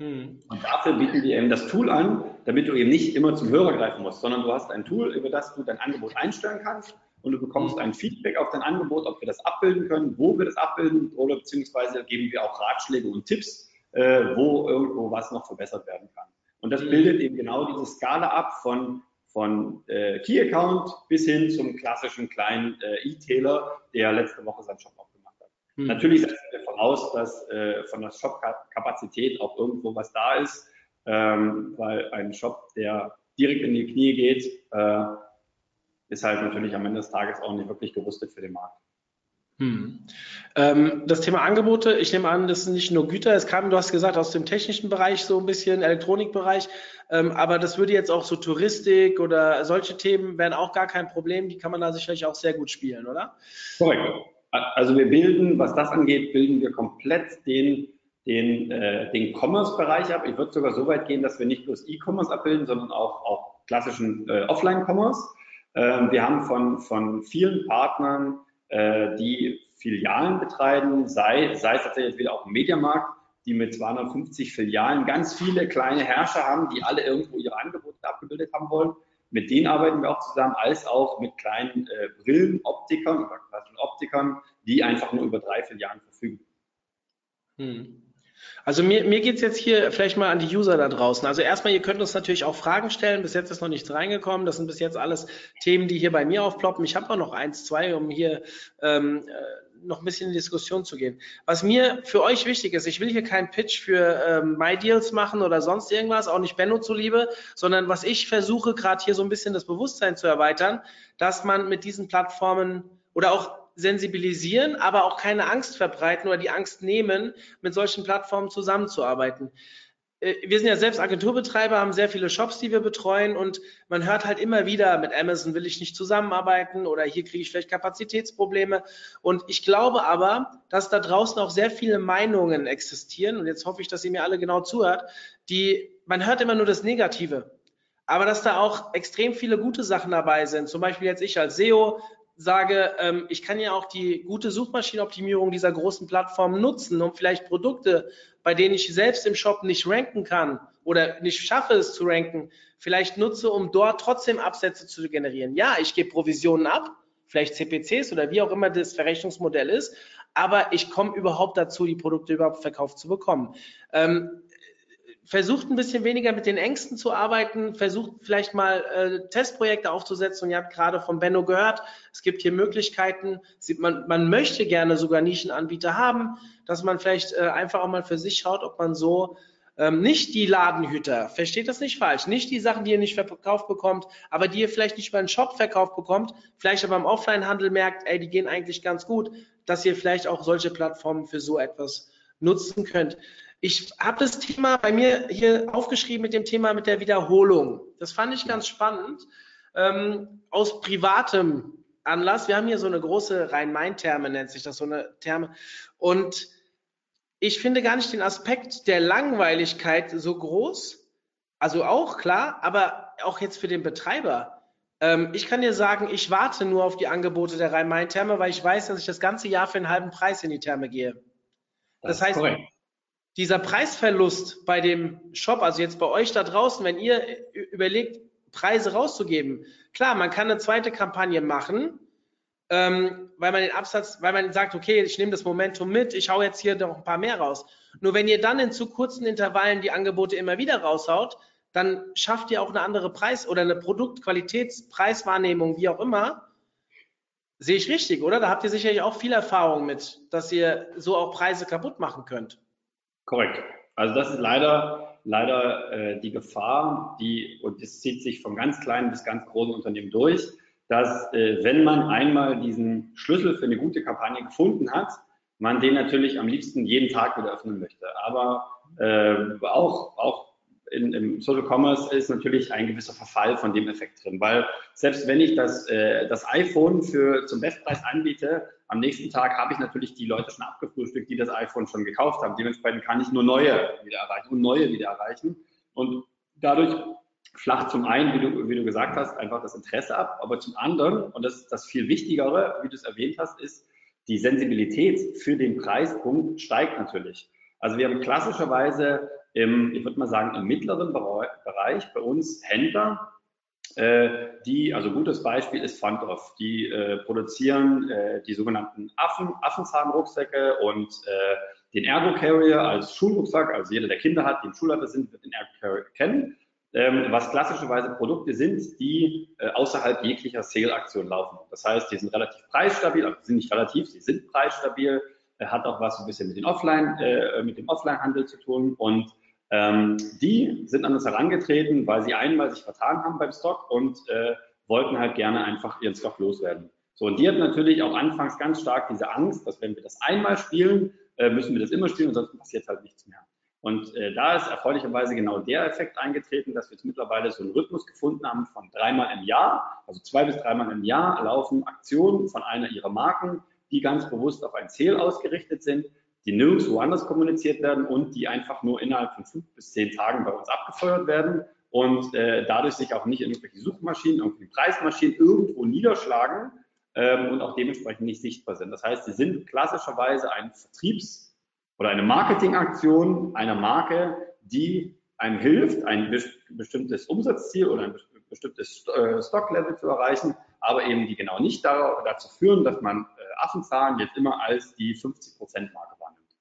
Hm. Und dafür bieten wir eben das Tool an, damit du eben nicht immer zum Hörer greifen musst, sondern du hast ein Tool, über das du dein Angebot einstellen kannst und du bekommst hm. ein Feedback auf dein Angebot, ob wir das abbilden können, wo wir das abbilden oder beziehungsweise geben wir auch Ratschläge und Tipps, äh, wo irgendwo was noch verbessert werden kann. Und das hm. bildet eben genau diese Skala ab von von äh, Key Account bis hin zum klassischen kleinen äh, E-Tailer, der letzte Woche seinen Shop aufgemacht hat. Hm. Natürlich setzen wir voraus, dass äh, von der Shop-Kapazität auch irgendwo was da ist, ähm, weil ein Shop, der direkt in die Knie geht, äh, ist halt natürlich am Ende des Tages auch nicht wirklich gerüstet für den Markt. Hm. Ähm, das Thema Angebote, ich nehme an, das sind nicht nur Güter, es kam, du hast gesagt, aus dem technischen Bereich so ein bisschen, Elektronikbereich, ähm, aber das würde jetzt auch so Touristik oder solche Themen wären auch gar kein Problem, die kann man da sicherlich auch sehr gut spielen, oder? Korrekt. Also wir bilden, was das angeht, bilden wir komplett den, den, äh, den Commerce-Bereich ab. Ich würde sogar so weit gehen, dass wir nicht bloß E-Commerce abbilden, sondern auch, auch klassischen äh, Offline-Commerce. Ähm, wir haben von, von vielen Partnern äh, die Filialen betreiben, sei, sei es tatsächlich wieder auch im Mediamarkt, die mit 250 Filialen ganz viele kleine Herrscher haben, die alle irgendwo ihre Angebote abgebildet haben wollen. Mit denen arbeiten wir auch zusammen, als auch mit kleinen äh, Brillenoptikern oder Optikern, die einfach nur über drei Filialen verfügen. Hm. Also mir, mir geht es jetzt hier vielleicht mal an die User da draußen. Also erstmal, ihr könnt uns natürlich auch Fragen stellen. Bis jetzt ist noch nichts reingekommen. Das sind bis jetzt alles Themen, die hier bei mir aufploppen. Ich habe auch noch eins, zwei, um hier ähm, äh, noch ein bisschen in die Diskussion zu gehen. Was mir für euch wichtig ist, ich will hier keinen Pitch für ähm, MyDeals machen oder sonst irgendwas, auch nicht Benno zuliebe, sondern was ich versuche, gerade hier so ein bisschen das Bewusstsein zu erweitern, dass man mit diesen Plattformen oder auch sensibilisieren, aber auch keine Angst verbreiten oder die Angst nehmen, mit solchen Plattformen zusammenzuarbeiten. Äh, wir sind ja selbst Agenturbetreiber, haben sehr viele Shops, die wir betreuen und man hört halt immer wieder, mit Amazon will ich nicht zusammenarbeiten oder hier kriege ich vielleicht Kapazitätsprobleme. Und ich glaube aber, dass da draußen auch sehr viele Meinungen existieren und jetzt hoffe ich, dass ihr mir alle genau zuhört, die, man hört immer nur das Negative aber dass da auch extrem viele gute Sachen dabei sind. Zum Beispiel jetzt ich als SEO sage, ähm, ich kann ja auch die gute Suchmaschinenoptimierung dieser großen Plattformen nutzen, um vielleicht Produkte, bei denen ich selbst im Shop nicht ranken kann oder nicht schaffe es zu ranken, vielleicht nutze, um dort trotzdem Absätze zu generieren. Ja, ich gebe Provisionen ab, vielleicht CPCs oder wie auch immer das Verrechnungsmodell ist, aber ich komme überhaupt dazu, die Produkte überhaupt verkauft zu bekommen. Ähm, versucht ein bisschen weniger mit den Ängsten zu arbeiten, versucht vielleicht mal äh, Testprojekte aufzusetzen. Und ihr habt gerade von Benno gehört, es gibt hier Möglichkeiten. Man, man möchte gerne sogar Nischenanbieter haben, dass man vielleicht äh, einfach auch mal für sich schaut, ob man so ähm, nicht die Ladenhüter, versteht das nicht falsch, nicht die Sachen, die ihr nicht verkauft bekommt, aber die ihr vielleicht nicht einen Shop verkauft bekommt, vielleicht aber im Offline-Handel merkt, ey, die gehen eigentlich ganz gut, dass ihr vielleicht auch solche Plattformen für so etwas nutzen könnt. Ich habe das Thema bei mir hier aufgeschrieben mit dem Thema mit der Wiederholung. Das fand ich ganz spannend. Ähm, aus privatem Anlass. Wir haben hier so eine große Rhein-Main-Therme, nennt sich das so eine Therme. Und ich finde gar nicht den Aspekt der Langweiligkeit so groß. Also auch klar, aber auch jetzt für den Betreiber. Ähm, ich kann dir sagen, ich warte nur auf die Angebote der Rhein-Main-Therme, weil ich weiß, dass ich das ganze Jahr für einen halben Preis in die Therme gehe. Das, das heißt, korrekt dieser Preisverlust bei dem Shop, also jetzt bei euch da draußen, wenn ihr überlegt, Preise rauszugeben, klar, man kann eine zweite Kampagne machen, ähm, weil man den Absatz, weil man sagt, okay, ich nehme das Momentum mit, ich hau jetzt hier noch ein paar mehr raus. Nur wenn ihr dann in zu kurzen Intervallen die Angebote immer wieder raushaut, dann schafft ihr auch eine andere Preis- oder eine Produktqualitätspreiswahrnehmung, wie auch immer. Sehe ich richtig, oder? Da habt ihr sicherlich auch viel Erfahrung mit, dass ihr so auch Preise kaputt machen könnt. Korrekt. Also das ist leider, leider äh, die Gefahr, die, und das zieht sich vom ganz kleinen bis ganz großen Unternehmen durch, dass äh, wenn man einmal diesen Schlüssel für eine gute Kampagne gefunden hat, man den natürlich am liebsten jeden Tag wieder öffnen möchte. Aber äh, auch, auch in, im Social Commerce ist natürlich ein gewisser Verfall von dem Effekt drin, weil selbst wenn ich das, äh, das iPhone für, zum Bestpreis anbiete, am nächsten Tag habe ich natürlich die Leute schon abgefrühstückt, die das iPhone schon gekauft haben. Dementsprechend kann ich nur neue wieder erreichen und neue wieder erreichen. Und dadurch flacht zum einen, wie du, wie du gesagt hast, einfach das Interesse ab, aber zum anderen, und das ist das viel Wichtigere, wie du es erwähnt hast, ist, die Sensibilität für den Preispunkt steigt natürlich. Also wir haben klassischerweise im, ich würde mal sagen, im mittleren Bereich bei uns Händler, die, also gutes Beispiel ist Fundorf, die äh, produzieren äh, die sogenannten Affen, Affenzahnrucksäcke und äh, den Ergo Carrier als Schulrucksack, also jeder, der Kinder hat, die im Schulalter sind, wird den Ergo Carrier kennen. Ähm, was klassischerweise Produkte sind, die äh, außerhalb jeglicher Sale-Aktion laufen. Das heißt, die sind relativ preisstabil, also sind nicht relativ, sie sind preisstabil, äh, hat auch was ein bisschen mit, den Offline, äh, mit dem Offline-Handel zu tun. Und ähm, die sind an uns herangetreten, weil sie einmal sich vertan haben beim Stock und äh, wollten halt gerne einfach ihren Stock loswerden. So, und die hatten natürlich auch anfangs ganz stark diese Angst, dass wenn wir das einmal spielen, äh, müssen wir das immer spielen und sonst passiert halt nichts mehr. Und äh, da ist erfreulicherweise genau der Effekt eingetreten, dass wir jetzt mittlerweile so einen Rhythmus gefunden haben von dreimal im Jahr, also zwei bis dreimal im Jahr laufen Aktionen von einer ihrer Marken, die ganz bewusst auf ein Ziel ausgerichtet sind, die nirgendwo anders kommuniziert werden und die einfach nur innerhalb von fünf bis zehn Tagen bei uns abgefeuert werden und äh, dadurch sich auch nicht in irgendwelche Suchmaschinen, irgendwelche Preismaschinen irgendwo niederschlagen ähm, und auch dementsprechend nicht sichtbar sind. Das heißt, sie sind klassischerweise ein Vertriebs- oder eine Marketingaktion einer Marke, die einem hilft, ein bestimmtes Umsatzziel oder ein bestimmtes äh, Stocklevel zu erreichen, aber eben die genau nicht dazu führen, dass man Affenzahlen jetzt immer als die 50%-Marke wahrnimmt.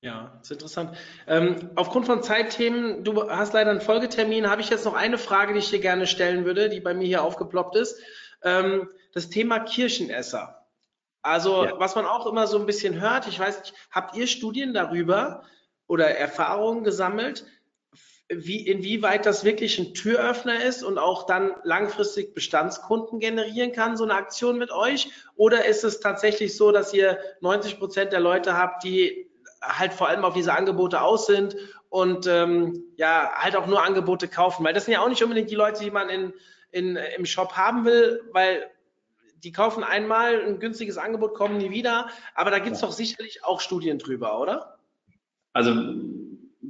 Ja, das ist interessant. Ähm, aufgrund von Zeitthemen, du hast leider einen Folgetermin, habe ich jetzt noch eine Frage, die ich dir gerne stellen würde, die bei mir hier aufgeploppt ist. Ähm, das Thema Kirschenesser. Also, ja. was man auch immer so ein bisschen hört, ich weiß nicht, habt ihr Studien darüber oder Erfahrungen gesammelt, wie, inwieweit das wirklich ein Türöffner ist und auch dann langfristig Bestandskunden generieren kann, so eine Aktion mit euch? Oder ist es tatsächlich so, dass ihr 90 Prozent der Leute habt, die halt vor allem auf diese Angebote aus sind und ähm, ja, halt auch nur Angebote kaufen? Weil das sind ja auch nicht unbedingt die Leute, die man in, in, im Shop haben will, weil die kaufen einmal ein günstiges Angebot, kommen nie wieder. Aber da gibt es doch sicherlich auch Studien drüber, oder? Also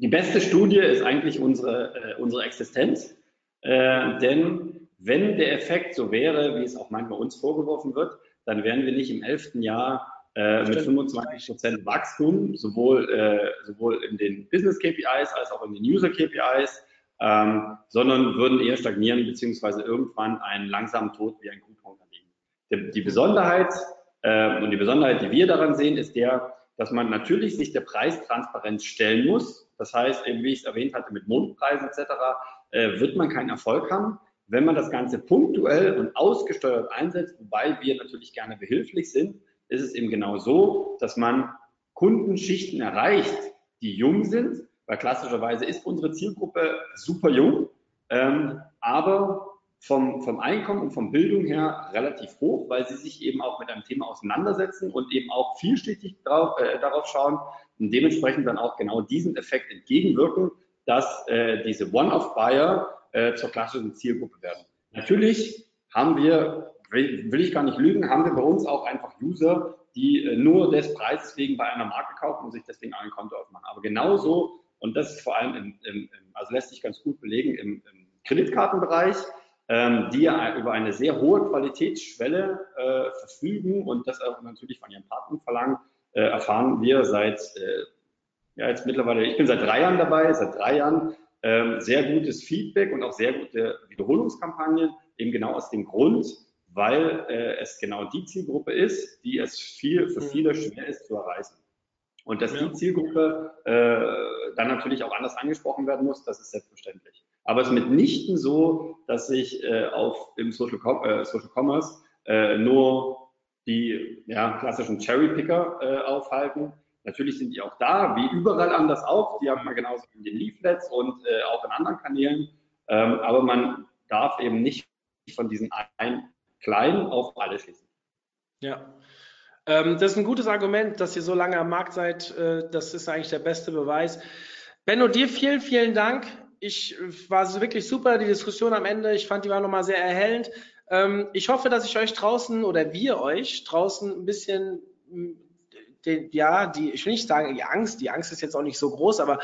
die beste Studie ist eigentlich unsere, äh, unsere Existenz. Äh, denn wenn der Effekt so wäre, wie es auch manchmal uns vorgeworfen wird, dann wären wir nicht im elften Jahr äh, mit 25 Prozent Wachstum, sowohl, äh, sowohl in den Business KPIs als auch in den User KPIs, ähm, sondern würden eher stagnieren beziehungsweise irgendwann einen langsamen Tod wie ein Kuhpunkt die Besonderheit äh, und die Besonderheit, die wir daran sehen, ist der, dass man natürlich sich der Preistransparenz stellen muss. Das heißt, eben wie ich es erwähnt hatte, mit Mondpreisen etc. Äh, wird man keinen Erfolg haben. Wenn man das Ganze punktuell und ausgesteuert einsetzt, wobei wir natürlich gerne behilflich sind, ist es eben genau so, dass man Kundenschichten erreicht, die jung sind, weil klassischerweise ist unsere Zielgruppe super jung, ähm, aber vom, vom Einkommen und vom Bildung her relativ hoch, weil sie sich eben auch mit einem Thema auseinandersetzen und eben auch vielschichtig drauf, äh, darauf schauen und dementsprechend dann auch genau diesen Effekt entgegenwirken, dass äh, diese One-Off-Buyer äh, zur klassischen Zielgruppe werden. Natürlich haben wir, will, ich gar nicht lügen, haben wir bei uns auch einfach User, die äh, nur des Preises wegen bei einer Marke kaufen und sich deswegen ein Konto aufmachen. Aber genauso, und das ist vor allem, im, im, also lässt sich ganz gut belegen im, im Kreditkartenbereich, die ja über eine sehr hohe Qualitätsschwelle äh, verfügen und das auch natürlich von ihren Partnern verlangen, äh, erfahren wir seit, äh, ja jetzt mittlerweile, ich bin seit drei Jahren dabei, seit drei Jahren ähm, sehr gutes Feedback und auch sehr gute Wiederholungskampagnen, eben genau aus dem Grund, weil äh, es genau die Zielgruppe ist, die es viel, für mhm. viele schwer ist zu erreichen. Und dass die Zielgruppe äh, dann natürlich auch anders angesprochen werden muss, das ist selbstverständlich. Aber es ist mitnichten so, dass sich äh, auf im Social, Com äh, Social Commerce äh, nur die ja, klassischen Cherry-Picker äh, aufhalten. Natürlich sind die auch da, wie überall anders auch. Die haben wir genauso in den Leaflets und äh, auch in anderen Kanälen. Ähm, aber man darf eben nicht von diesen ein klein auf alle schließen. Ja. Ähm, das ist ein gutes Argument, dass ihr so lange am Markt seid. Äh, das ist eigentlich der beste Beweis. Benno, dir vielen, vielen Dank. Ich war wirklich super, die Diskussion am Ende. Ich fand, die war nochmal sehr erhellend. Ähm, ich hoffe, dass ich euch draußen oder wir euch draußen ein bisschen den, ja, die, ich will nicht sagen, die Angst, die Angst ist jetzt auch nicht so groß, aber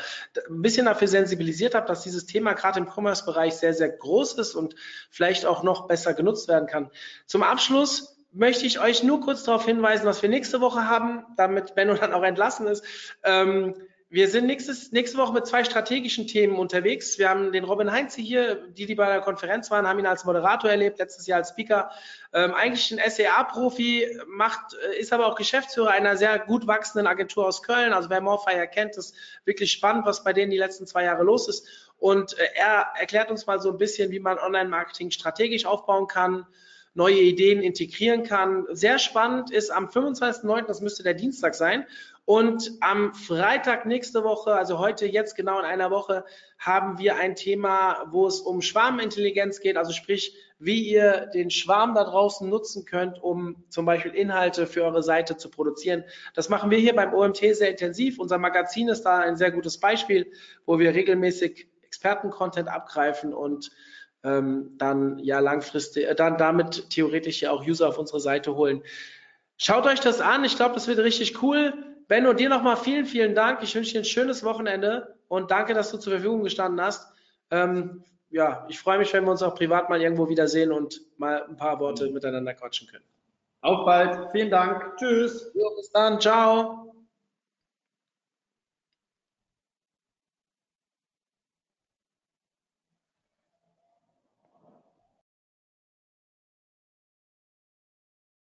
ein bisschen dafür sensibilisiert habe, dass dieses Thema gerade im Commerce-Bereich sehr, sehr groß ist und vielleicht auch noch besser genutzt werden kann. Zum Abschluss möchte ich euch nur kurz darauf hinweisen, was wir nächste Woche haben, damit Benno dann auch entlassen ist. Ähm, wir sind nächstes, nächste Woche mit zwei strategischen Themen unterwegs. Wir haben den Robin Heinze hier, die, die bei der Konferenz waren, haben ihn als Moderator erlebt, letztes Jahr als Speaker. Ähm, eigentlich ein SEA-Profi, macht, äh, ist aber auch Geschäftsführer einer sehr gut wachsenden Agentur aus Köln. Also wer Morfire kennt, ist wirklich spannend, was bei denen die letzten zwei Jahre los ist. Und äh, er erklärt uns mal so ein bisschen, wie man Online-Marketing strategisch aufbauen kann, neue Ideen integrieren kann. Sehr spannend ist am 25.09., das müsste der Dienstag sein. Und am Freitag nächste Woche, also heute, jetzt genau in einer Woche, haben wir ein Thema, wo es um Schwarmintelligenz geht, also sprich, wie ihr den Schwarm da draußen nutzen könnt, um zum Beispiel Inhalte für eure Seite zu produzieren. Das machen wir hier beim OMT sehr intensiv. Unser Magazin ist da ein sehr gutes Beispiel, wo wir regelmäßig Experten-Content abgreifen und ähm, dann ja langfristig, äh, dann damit theoretisch ja auch User auf unsere Seite holen. Schaut euch das an. Ich glaube, das wird richtig cool. Benno, dir nochmal vielen, vielen Dank. Ich wünsche dir ein schönes Wochenende und danke, dass du zur Verfügung gestanden hast. Ähm, ja, ich freue mich, wenn wir uns auch privat mal irgendwo wiedersehen und mal ein paar Worte miteinander quatschen können. Auf bald. Vielen Dank. Tschüss. Bis dann. Ciao.